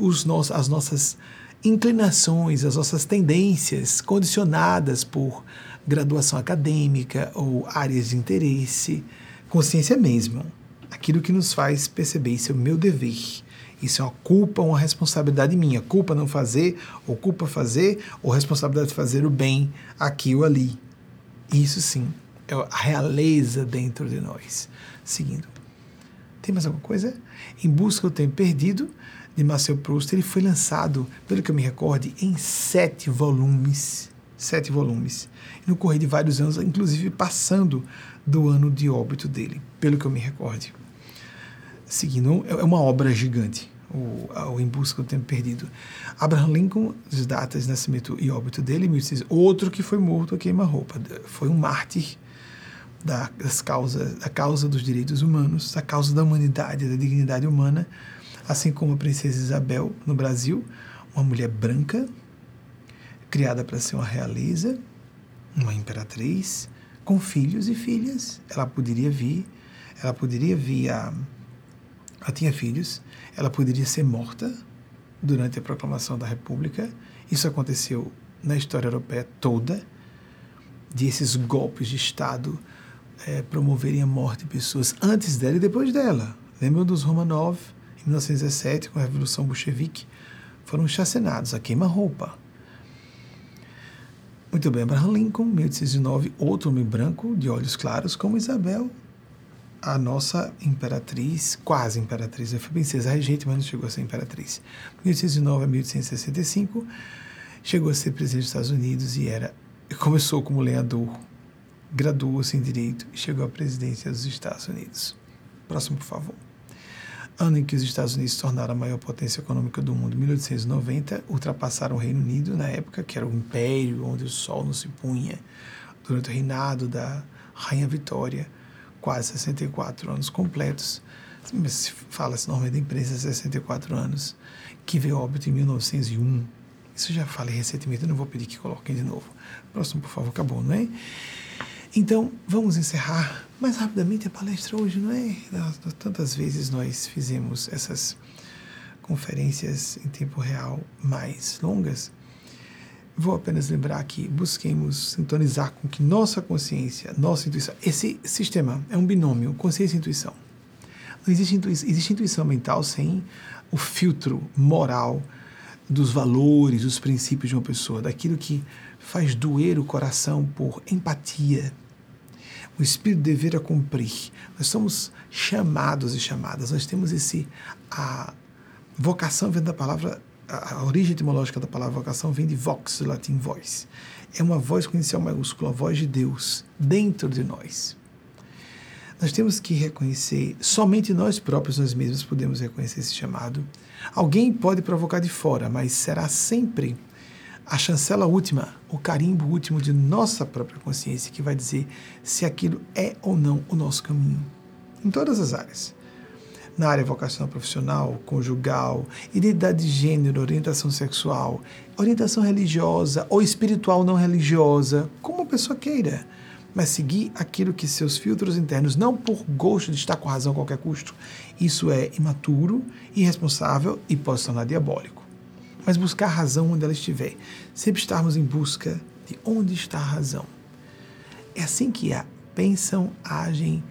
os nossos, as nossas inclinações, as nossas tendências condicionadas por graduação acadêmica ou áreas de interesse, consciência mesmo, aquilo que nos faz perceber isso é o meu dever. Isso é uma culpa, uma responsabilidade minha. Culpa não fazer, ou culpa fazer, ou responsabilidade de fazer o bem aqui ou ali. Isso sim é a realeza dentro de nós. Seguindo. Tem mais alguma coisa? Em Busca do Tempo Perdido, de Marcel Proust, ele foi lançado, pelo que eu me recorde, em sete volumes. Sete volumes. No correr de vários anos, inclusive passando do ano de óbito dele, pelo que eu me recorde. Seguindo, é uma obra gigante o, o Em Busca do Tempo Perdido. Abraham Lincoln, as datas de nascimento e óbito dele, outro que foi morto a queima-roupa, foi um mártir da, das causas, da causa dos direitos humanos, da causa da humanidade, da dignidade humana, assim como a princesa Isabel no Brasil, uma mulher branca, criada para ser uma realeza, uma imperatriz, com filhos e filhas. Ela poderia vir, ela poderia vir a ela tinha filhos, ela poderia ser morta durante a proclamação da República. Isso aconteceu na história europeia toda, de esses golpes de Estado é, promoverem a morte de pessoas antes dela e depois dela. Lembram dos Romanov, em 1917, com a Revolução Bolchevique? Foram chacinados a queima-roupa. Muito bem, Abraham Lincoln, 1809, outro homem branco, de olhos claros, como Isabel, a nossa imperatriz, quase imperatriz, foi princesa regente, mas não chegou a ser imperatriz. 1809 a 1865, chegou a ser presidente dos Estados Unidos e era começou como lenhador, graduou-se em direito e chegou à presidência dos Estados Unidos. Próximo, por favor. Ano em que os Estados Unidos se tornaram a maior potência econômica do mundo, 1890, ultrapassaram o Reino Unido na época, que era o império onde o sol não se punha, durante o reinado da Rainha Vitória, quase 64 anos completos. Se fala esse nome da imprensa, 64 anos, que veio óbito em 1901. Isso já falei recentemente, eu não vou pedir que coloquem de novo. Próximo, por favor, acabou, não é? Então, vamos encerrar mais rapidamente a palestra hoje, não é? Tantas vezes nós fizemos essas conferências em tempo real mais longas. Vou apenas lembrar que busquemos sintonizar com que nossa consciência, nossa intuição, esse sistema é um binômio, consciência e intuição. Não existe intuição, existe intuição mental sem o filtro moral dos valores, dos princípios de uma pessoa, daquilo que faz doer o coração por empatia, o espírito de dever a cumprir. Nós somos chamados e chamadas, nós temos esse a vocação vem da palavra a origem etimológica da palavra vocação vem de vox, do latim voz. É uma voz com inicial maiúsculo, a voz de Deus dentro de nós. Nós temos que reconhecer, somente nós próprios, nós mesmos, podemos reconhecer esse chamado. Alguém pode provocar de fora, mas será sempre a chancela última, o carimbo último de nossa própria consciência que vai dizer se aquilo é ou não o nosso caminho. Em todas as áreas. Na área vocacional profissional, conjugal, identidade de gênero, orientação sexual, orientação religiosa ou espiritual não religiosa, como a pessoa queira mas seguir aquilo que seus filtros internos, não por gosto de estar com razão a qualquer custo. Isso é imaturo, irresponsável e pode se tornar diabólico mas buscar a razão onde ela estiver. Sempre estarmos em busca de onde está a razão. É assim que pensam, agem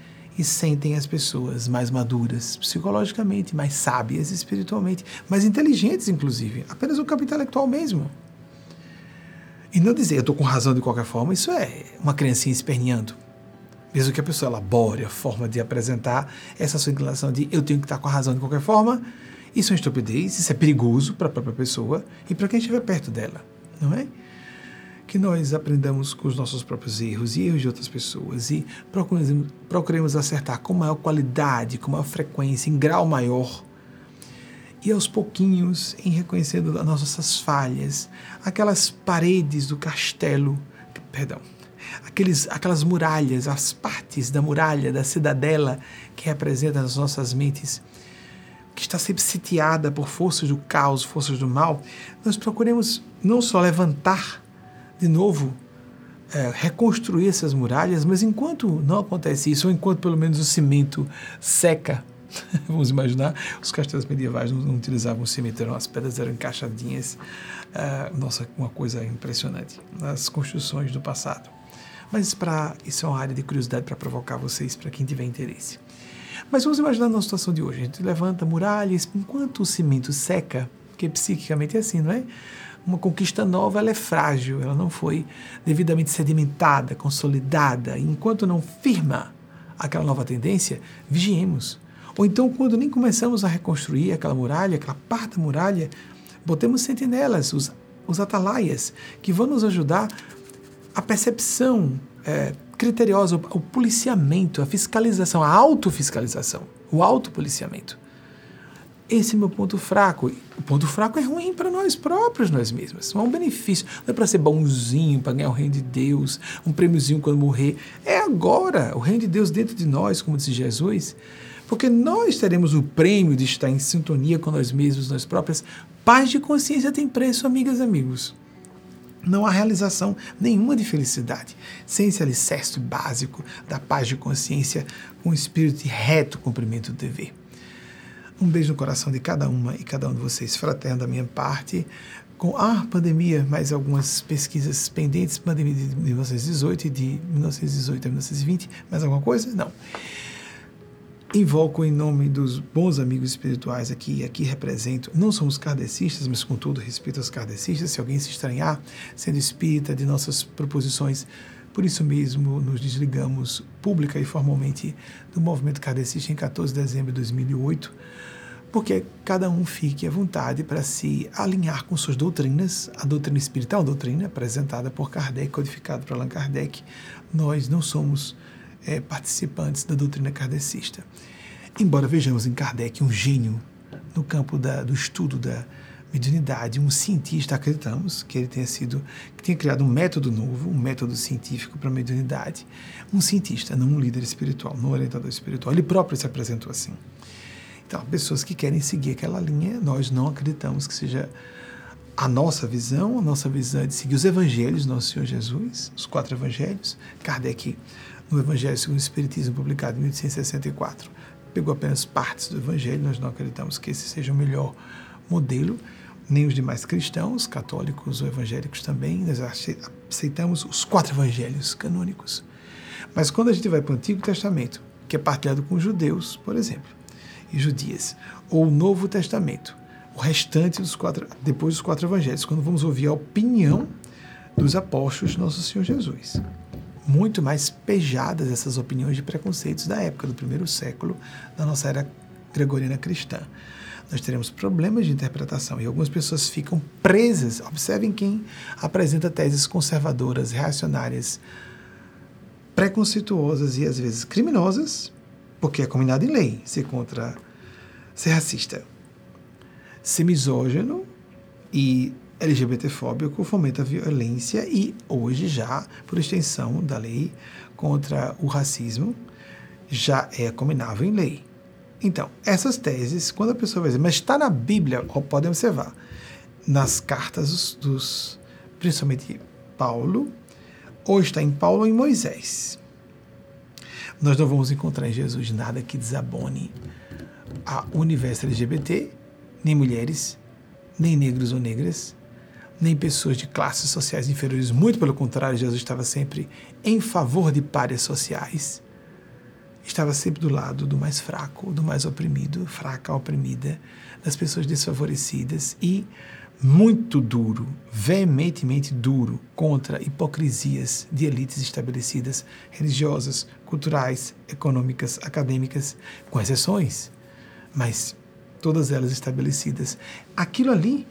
e sentem as pessoas mais maduras, psicologicamente, mais sábias espiritualmente, mais inteligentes, inclusive. Apenas o campo intelectual mesmo. E não dizer eu estou com razão de qualquer forma, isso é uma criancinha esperneando. Mesmo que a pessoa elabore a forma de apresentar essa sua inclinação de eu tenho que estar com a razão de qualquer forma, isso é uma estupidez, isso é perigoso para a própria pessoa e para quem estiver perto dela, não é? Que nós aprendamos com os nossos próprios erros e erros de outras pessoas e procuremos, procuremos acertar com maior qualidade, com maior frequência, em grau maior. E aos pouquinhos, em reconhecendo as nossas falhas, aquelas paredes do castelo, perdão, aqueles, aquelas muralhas, as partes da muralha, da cidadela que representam as nossas mentes, que está sempre sitiada por forças do caos, forças do mal, nós procuremos não só levantar de novo, é, reconstruir essas muralhas, mas enquanto não acontece isso, ou enquanto pelo menos o cimento seca, vamos imaginar, os castelos medievais não, não utilizavam cimento, eram, as pedras eram encaixadinhas, uh, nossa, uma coisa impressionante, nas construções do passado. Mas para isso é uma área de curiosidade para provocar vocês, para quem tiver interesse. Mas vamos imaginar na situação de hoje. A gente levanta muralhas, enquanto o cimento seca, porque psiquicamente é assim, não é? Uma conquista nova ela é frágil, ela não foi devidamente sedimentada, consolidada. Enquanto não firma aquela nova tendência, vigiemos. Ou então, quando nem começamos a reconstruir aquela muralha, aquela parte da muralha, botemos sentinelas, os, os atalaias, que vão nos ajudar a percepção é, criteriosa, o policiamento, a fiscalização, a autofiscalização, o autopoliciamento. Esse é meu ponto fraco. O ponto fraco é ruim para nós próprios, nós mesmos. Não é um benefício. Não é para ser bonzinho, para ganhar o reino de Deus, um prêmiozinho quando morrer. É agora o reino de Deus dentro de nós, como disse Jesus. Porque nós teremos o prêmio de estar em sintonia com nós mesmos, nós próprias. Paz de consciência tem preço, amigas e amigos. Não há realização nenhuma de felicidade sem esse alicerce básico da paz de consciência com o espírito de reto cumprimento do dever. Um beijo no coração de cada uma e cada um de vocês, fraterno da minha parte. Com a pandemia, mais algumas pesquisas pendentes, pandemia de 1918 e de 1918 a 1920, mais alguma coisa? Não. invoco em nome dos bons amigos espirituais aqui, aqui represento, não somos kardecistas, mas com todo respeito aos kardecistas, se alguém se estranhar, sendo espírita de nossas proposições, por isso mesmo nos desligamos pública e formalmente do movimento kardecista em 14 de dezembro de 2008, porque cada um fique à vontade para se alinhar com suas doutrinas, a doutrina espiritual, a doutrina apresentada por Kardec, codificada por Allan Kardec, nós não somos é, participantes da doutrina kardecista. Embora vejamos em Kardec um gênio no campo da, do estudo da mediunidade, um cientista, acreditamos que ele tenha sido, que tenha criado um método novo, um método científico para a mediunidade. Um cientista, não um líder espiritual, não um orientador espiritual. Ele próprio se apresentou assim. Então, pessoas que querem seguir aquela linha, nós não acreditamos que seja a nossa visão, a nossa visão é de seguir os evangelhos do nosso Senhor Jesus, os quatro evangelhos. Kardec no Evangelho segundo o Espiritismo, publicado em 1864. Pegou apenas partes do Evangelho, nós não acreditamos que esse seja o melhor modelo, nem os demais cristãos, católicos ou evangélicos também, nós aceitamos os quatro evangelhos canônicos. Mas quando a gente vai para o Antigo Testamento, que é partilhado com judeus, por exemplo, e judias, ou o Novo Testamento, o restante dos quatro, depois dos quatro evangelhos, quando vamos ouvir a opinião dos apóstolos de Nosso Senhor Jesus muito mais pejadas essas opiniões de preconceitos da época do primeiro século da nossa era gregoriana cristã. Nós teremos problemas de interpretação e algumas pessoas ficam presas. Observem quem apresenta teses conservadoras, reacionárias, preconceituosas e às vezes criminosas, porque é combinado em lei ser contra ser racista, ser misógino e LGBTfóbico fomenta a violência e hoje já, por extensão da lei contra o racismo, já é combinável em lei. Então, essas teses, quando a pessoa vai dizer, mas está na Bíblia, podem observar, nas cartas dos, dos principalmente Paulo, ou está em Paulo ou em Moisés. Nós não vamos encontrar em Jesus nada que desabone a universo LGBT, nem mulheres, nem negros ou negras, nem pessoas de classes sociais inferiores. Muito pelo contrário, Jesus estava sempre em favor de párias sociais. Estava sempre do lado do mais fraco, do mais oprimido, fraca, oprimida, das pessoas desfavorecidas e muito duro, veementemente duro contra hipocrisias de elites estabelecidas, religiosas, culturais, econômicas, acadêmicas, com exceções, mas todas elas estabelecidas. Aquilo ali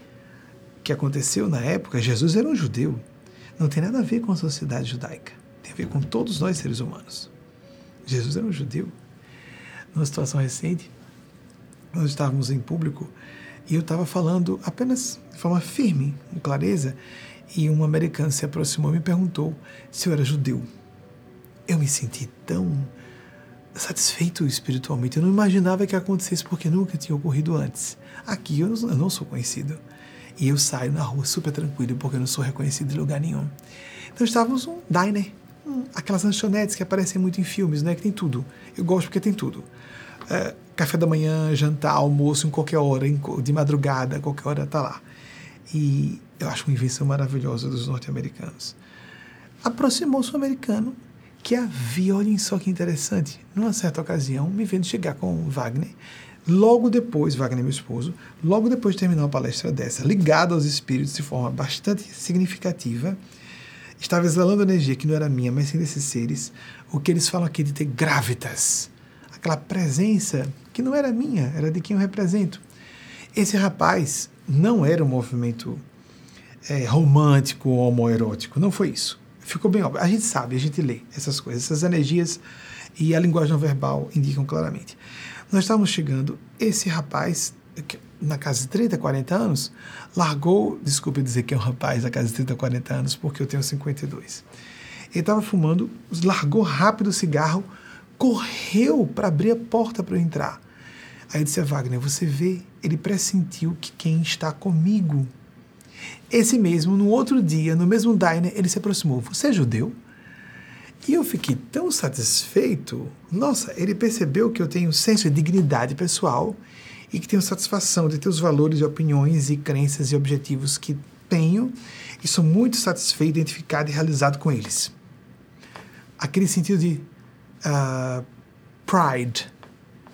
que aconteceu na época, Jesus era um judeu. Não tem nada a ver com a sociedade judaica. Tem a ver com todos nós seres humanos. Jesus era um judeu. Numa situação recente, nós estávamos em público e eu estava falando apenas forma firme, com clareza, e um americano se aproximou e me perguntou se eu era judeu. Eu me senti tão satisfeito espiritualmente. Eu não imaginava que acontecesse porque nunca tinha ocorrido antes. Aqui eu não sou conhecido. E eu saio na rua super tranquilo, porque eu não sou reconhecido em lugar nenhum. Então estávamos um diner, um, aquelas lanchonetes que aparecem muito em filmes, né? Que tem tudo. Eu gosto porque tem tudo. É, café da manhã, jantar, almoço, em qualquer hora, em, de madrugada, qualquer hora tá lá. E eu acho uma invenção maravilhosa dos norte-americanos. Aproximou-se um americano que havia, olhem só que interessante, numa certa ocasião, me vendo chegar com Wagner, Logo depois, Wagner, meu esposo, logo depois de terminar uma palestra dessa, ligada aos espíritos de forma bastante significativa, estava exalando energia que não era minha, mas sim desses seres, o que eles falam aqui de ter gravitas, aquela presença que não era minha, era de quem eu represento. Esse rapaz não era um movimento é, romântico ou homoerótico, não foi isso. Ficou bem óbvio. A gente sabe, a gente lê essas coisas, essas energias e a linguagem verbal indicam claramente. Nós estávamos chegando, esse rapaz, na casa de 30, 40 anos, largou, desculpe dizer que é um rapaz na casa de 30, 40 anos, porque eu tenho 52. Ele estava fumando, largou rápido o cigarro, correu para abrir a porta para eu entrar. Aí eu disse a Wagner, você vê, ele pressentiu que quem está comigo. Esse mesmo, no outro dia, no mesmo diner, ele se aproximou. Você é judeu? E eu fiquei tão satisfeito. Nossa, ele percebeu que eu tenho senso de dignidade pessoal e que tenho satisfação de ter os valores e opiniões e crenças e objetivos que tenho e sou muito satisfeito, identificado e realizado com eles. Aquele sentido de uh, pride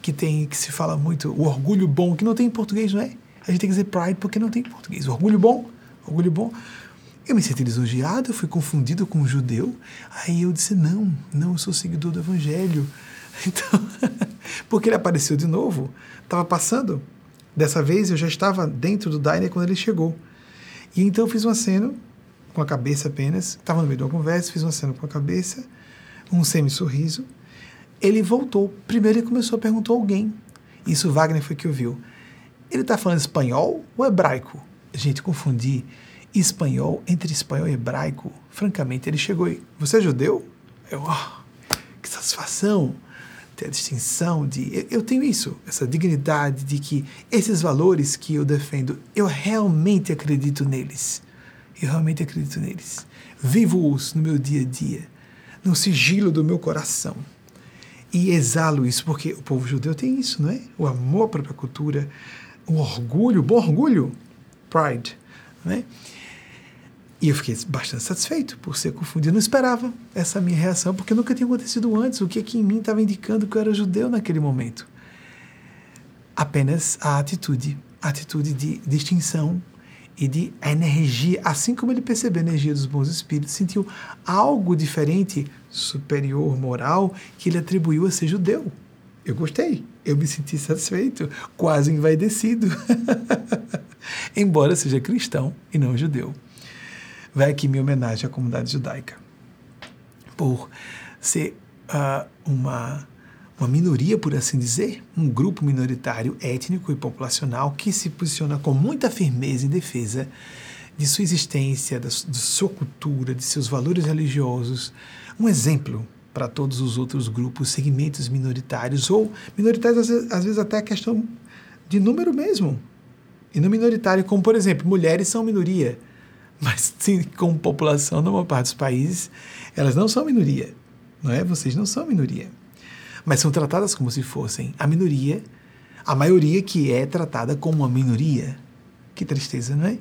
que tem que se fala muito, o orgulho bom, que não tem em português, não é? A gente tem que dizer pride porque não tem em português. Orgulho bom, orgulho bom. Eu me senti lisonjeado, eu fui confundido com um judeu. Aí eu disse: não, não, eu sou seguidor do evangelho. Então, porque ele apareceu de novo, estava passando. Dessa vez eu já estava dentro do diner quando ele chegou. E então eu fiz uma cena com a cabeça apenas, estava no meio de uma conversa, fiz uma cena com a cabeça, um semi-sorriso. Ele voltou. Primeiro ele começou a perguntar a alguém. Isso Wagner foi que ouviu. Ele está falando espanhol ou hebraico? Gente, confundi espanhol entre espanhol e hebraico. Francamente, ele chegou e. Você é judeu? Eu, oh, que satisfação ter a distinção de. Eu tenho isso, essa dignidade de que esses valores que eu defendo, eu realmente acredito neles. Eu realmente acredito neles. Vivo-os no meu dia a dia, no sigilo do meu coração. E exalo isso, porque o povo judeu tem isso, não é? O amor à própria cultura, o orgulho, o bom orgulho, pride, não é? E eu fiquei bastante satisfeito por ser confundido. Eu não esperava essa minha reação, porque nunca tinha acontecido antes. O que aqui em mim estava indicando que eu era judeu naquele momento? Apenas a atitude, a atitude de distinção e de energia. Assim como ele percebeu a energia dos bons espíritos, sentiu algo diferente, superior, moral, que ele atribuiu a ser judeu. Eu gostei, eu me senti satisfeito, quase envaidecido. Embora seja cristão e não judeu vai aqui minha homenagem à comunidade judaica. Por ser uh, uma, uma minoria, por assim dizer, um grupo minoritário étnico e populacional que se posiciona com muita firmeza em defesa de sua existência, da, de sua cultura, de seus valores religiosos. Um exemplo para todos os outros grupos, segmentos minoritários, ou minoritários, às vezes, às vezes até questão de número mesmo. E no minoritário, como por exemplo, mulheres são minoria. Mas sim, como população, maior parte dos países, elas não são minoria, não é? Vocês não são minoria. Mas são tratadas como se fossem a minoria, a maioria que é tratada como uma minoria. Que tristeza, não é?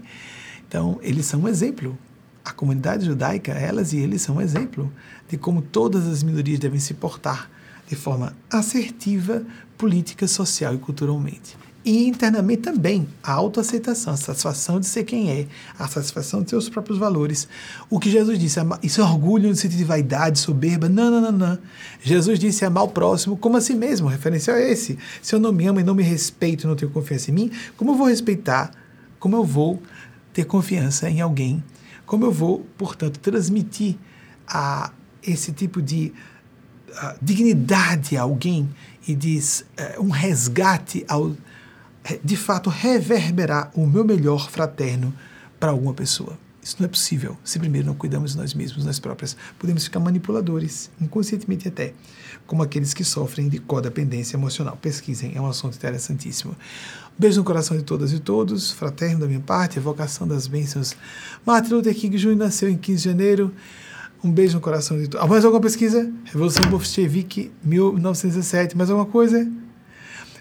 Então, eles são um exemplo. A comunidade judaica, elas e eles são um exemplo de como todas as minorias devem se portar de forma assertiva, política, social e culturalmente e internamente também a autoaceitação, a satisfação de ser quem é, a satisfação de seus próprios valores. O que Jesus disse, isso é orgulho no sentido de vaidade, soberba. Não, não, não, não. Jesus disse amar o próximo como a si mesmo, referencial é esse. Se eu não me amo e não me respeito, não tenho confiança em mim, como eu vou respeitar? Como eu vou ter confiança em alguém? Como eu vou, portanto, transmitir a esse tipo de uh, dignidade a alguém e de uh, um resgate ao de fato reverberar o meu melhor fraterno para alguma pessoa. Isso não é possível se primeiro não cuidamos de nós mesmos, nós próprias. Podemos ficar manipuladores, inconscientemente até, como aqueles que sofrem de codependência emocional. Pesquisem, é um assunto interessantíssimo. Beijo no coração de todas e todos, fraterno da minha parte, evocação das bênçãos. Martin Luther King Jr. nasceu em 15 de janeiro. Um beijo no coração de todos. Ah, mais alguma pesquisa? Revolução Bolchevique, 1917. Mais alguma coisa?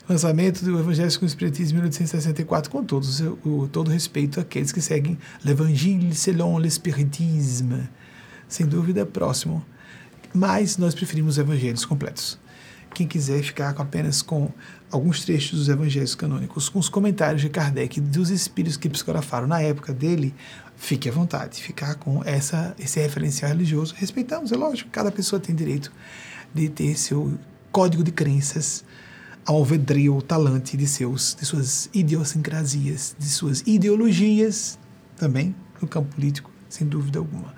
lançamento do Evangelho com o Espiritismo em 1864, com todos, o, todo respeito àqueles que seguem l'Evangile selon l'Espiritisme. Sem dúvida, próximo. Mas nós preferimos os evangelhos completos. Quem quiser ficar apenas com alguns trechos dos evangelhos canônicos, com os comentários de Kardec dos espíritos que psicografaram na época dele, fique à vontade. Ficar com essa, esse referencial religioso. Respeitamos, é lógico, cada pessoa tem direito de ter seu código de crenças alvedrio, talante de, seus, de suas idiosincrasias, de suas ideologias, também no campo político, sem dúvida alguma.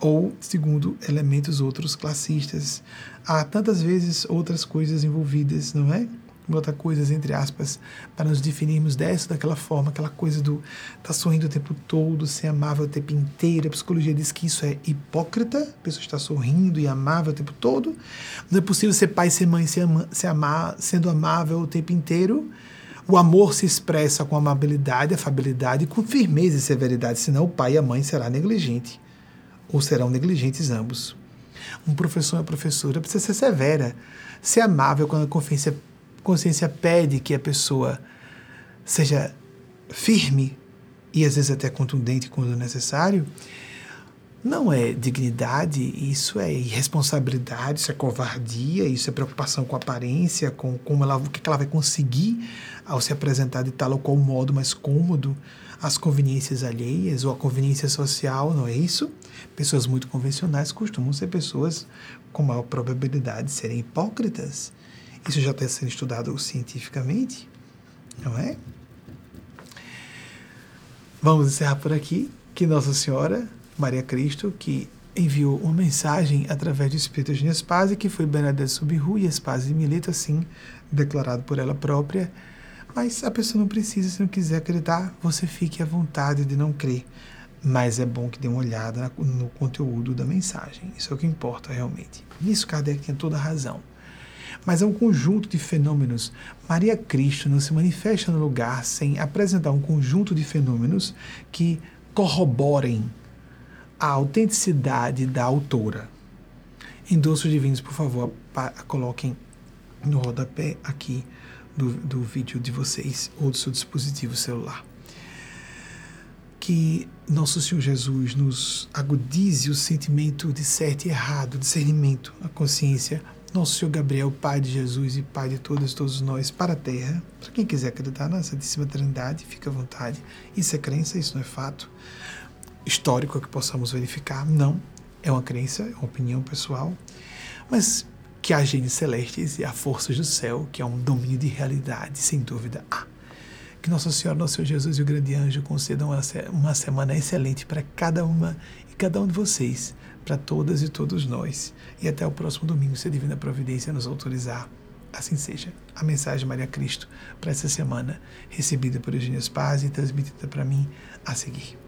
Ou, segundo elementos outros classistas. Há tantas vezes outras coisas envolvidas, não é? Botar coisas entre aspas para nos definirmos dessa daquela forma, aquela coisa do tá sorrindo o tempo todo, ser amável o tempo inteiro. A psicologia diz que isso é hipócrita, a pessoa está sorrindo e amável o tempo todo. Não é possível ser pai, ser mãe, ser, ama, ser amar, sendo amável o tempo inteiro. O amor se expressa com amabilidade, afabilidade, com firmeza e severidade, senão o pai e a mãe serão negligentes, ou serão negligentes ambos. Um professor e uma professora precisa ser severa, ser amável quando a confiança consciência pede que a pessoa seja firme e às vezes até contundente quando necessário, não é dignidade, isso é irresponsabilidade, isso é covardia, isso é preocupação com a aparência, com como ela, o que ela vai conseguir ao se apresentar de tal ou qual modo mais cômodo, as conveniências alheias ou a conveniência social, não é isso? Pessoas muito convencionais costumam ser pessoas com maior probabilidade de serem hipócritas. Isso já está sendo estudado cientificamente, não é? Vamos encerrar por aqui. Que Nossa Senhora Maria Cristo, que enviou uma mensagem através do Espírito de Nespase, que foi Bernadette Subiru e Espase Mileto, assim declarado por ela própria. Mas a pessoa não precisa, se não quiser acreditar, você fique à vontade de não crer. Mas é bom que dê uma olhada no conteúdo da mensagem. Isso é o que importa realmente. Nisso Kardec tem toda a razão. Mas é um conjunto de fenômenos. Maria Cristo não se manifesta no lugar sem apresentar um conjunto de fenômenos que corroborem a autenticidade da autora. Endossos divinos, por favor, coloquem no rodapé aqui do, do vídeo de vocês ou do seu dispositivo celular. Que Nosso Senhor Jesus nos agudize o sentimento de certo e errado, discernimento, a consciência. Nosso Senhor Gabriel, Pai de Jesus e Pai de todos, todos nós, para a terra. Para quem quiser acreditar na Santíssima Trindade, fica à vontade. Isso é crença, isso não é fato histórico que possamos verificar, não. É uma crença, é uma opinião pessoal, mas que há genes celestes e há forças do céu, que é um domínio de realidade, sem dúvida. Que Nossa Senhora, Nosso Senhor Jesus e o grande anjo concedam uma semana excelente para cada uma e cada um de vocês, para todas e todos nós. E até o próximo domingo, se a Divina Providência nos autorizar. Assim seja. A mensagem de Maria Cristo para essa semana, recebida por Eugênio Paz e transmitida para mim a seguir.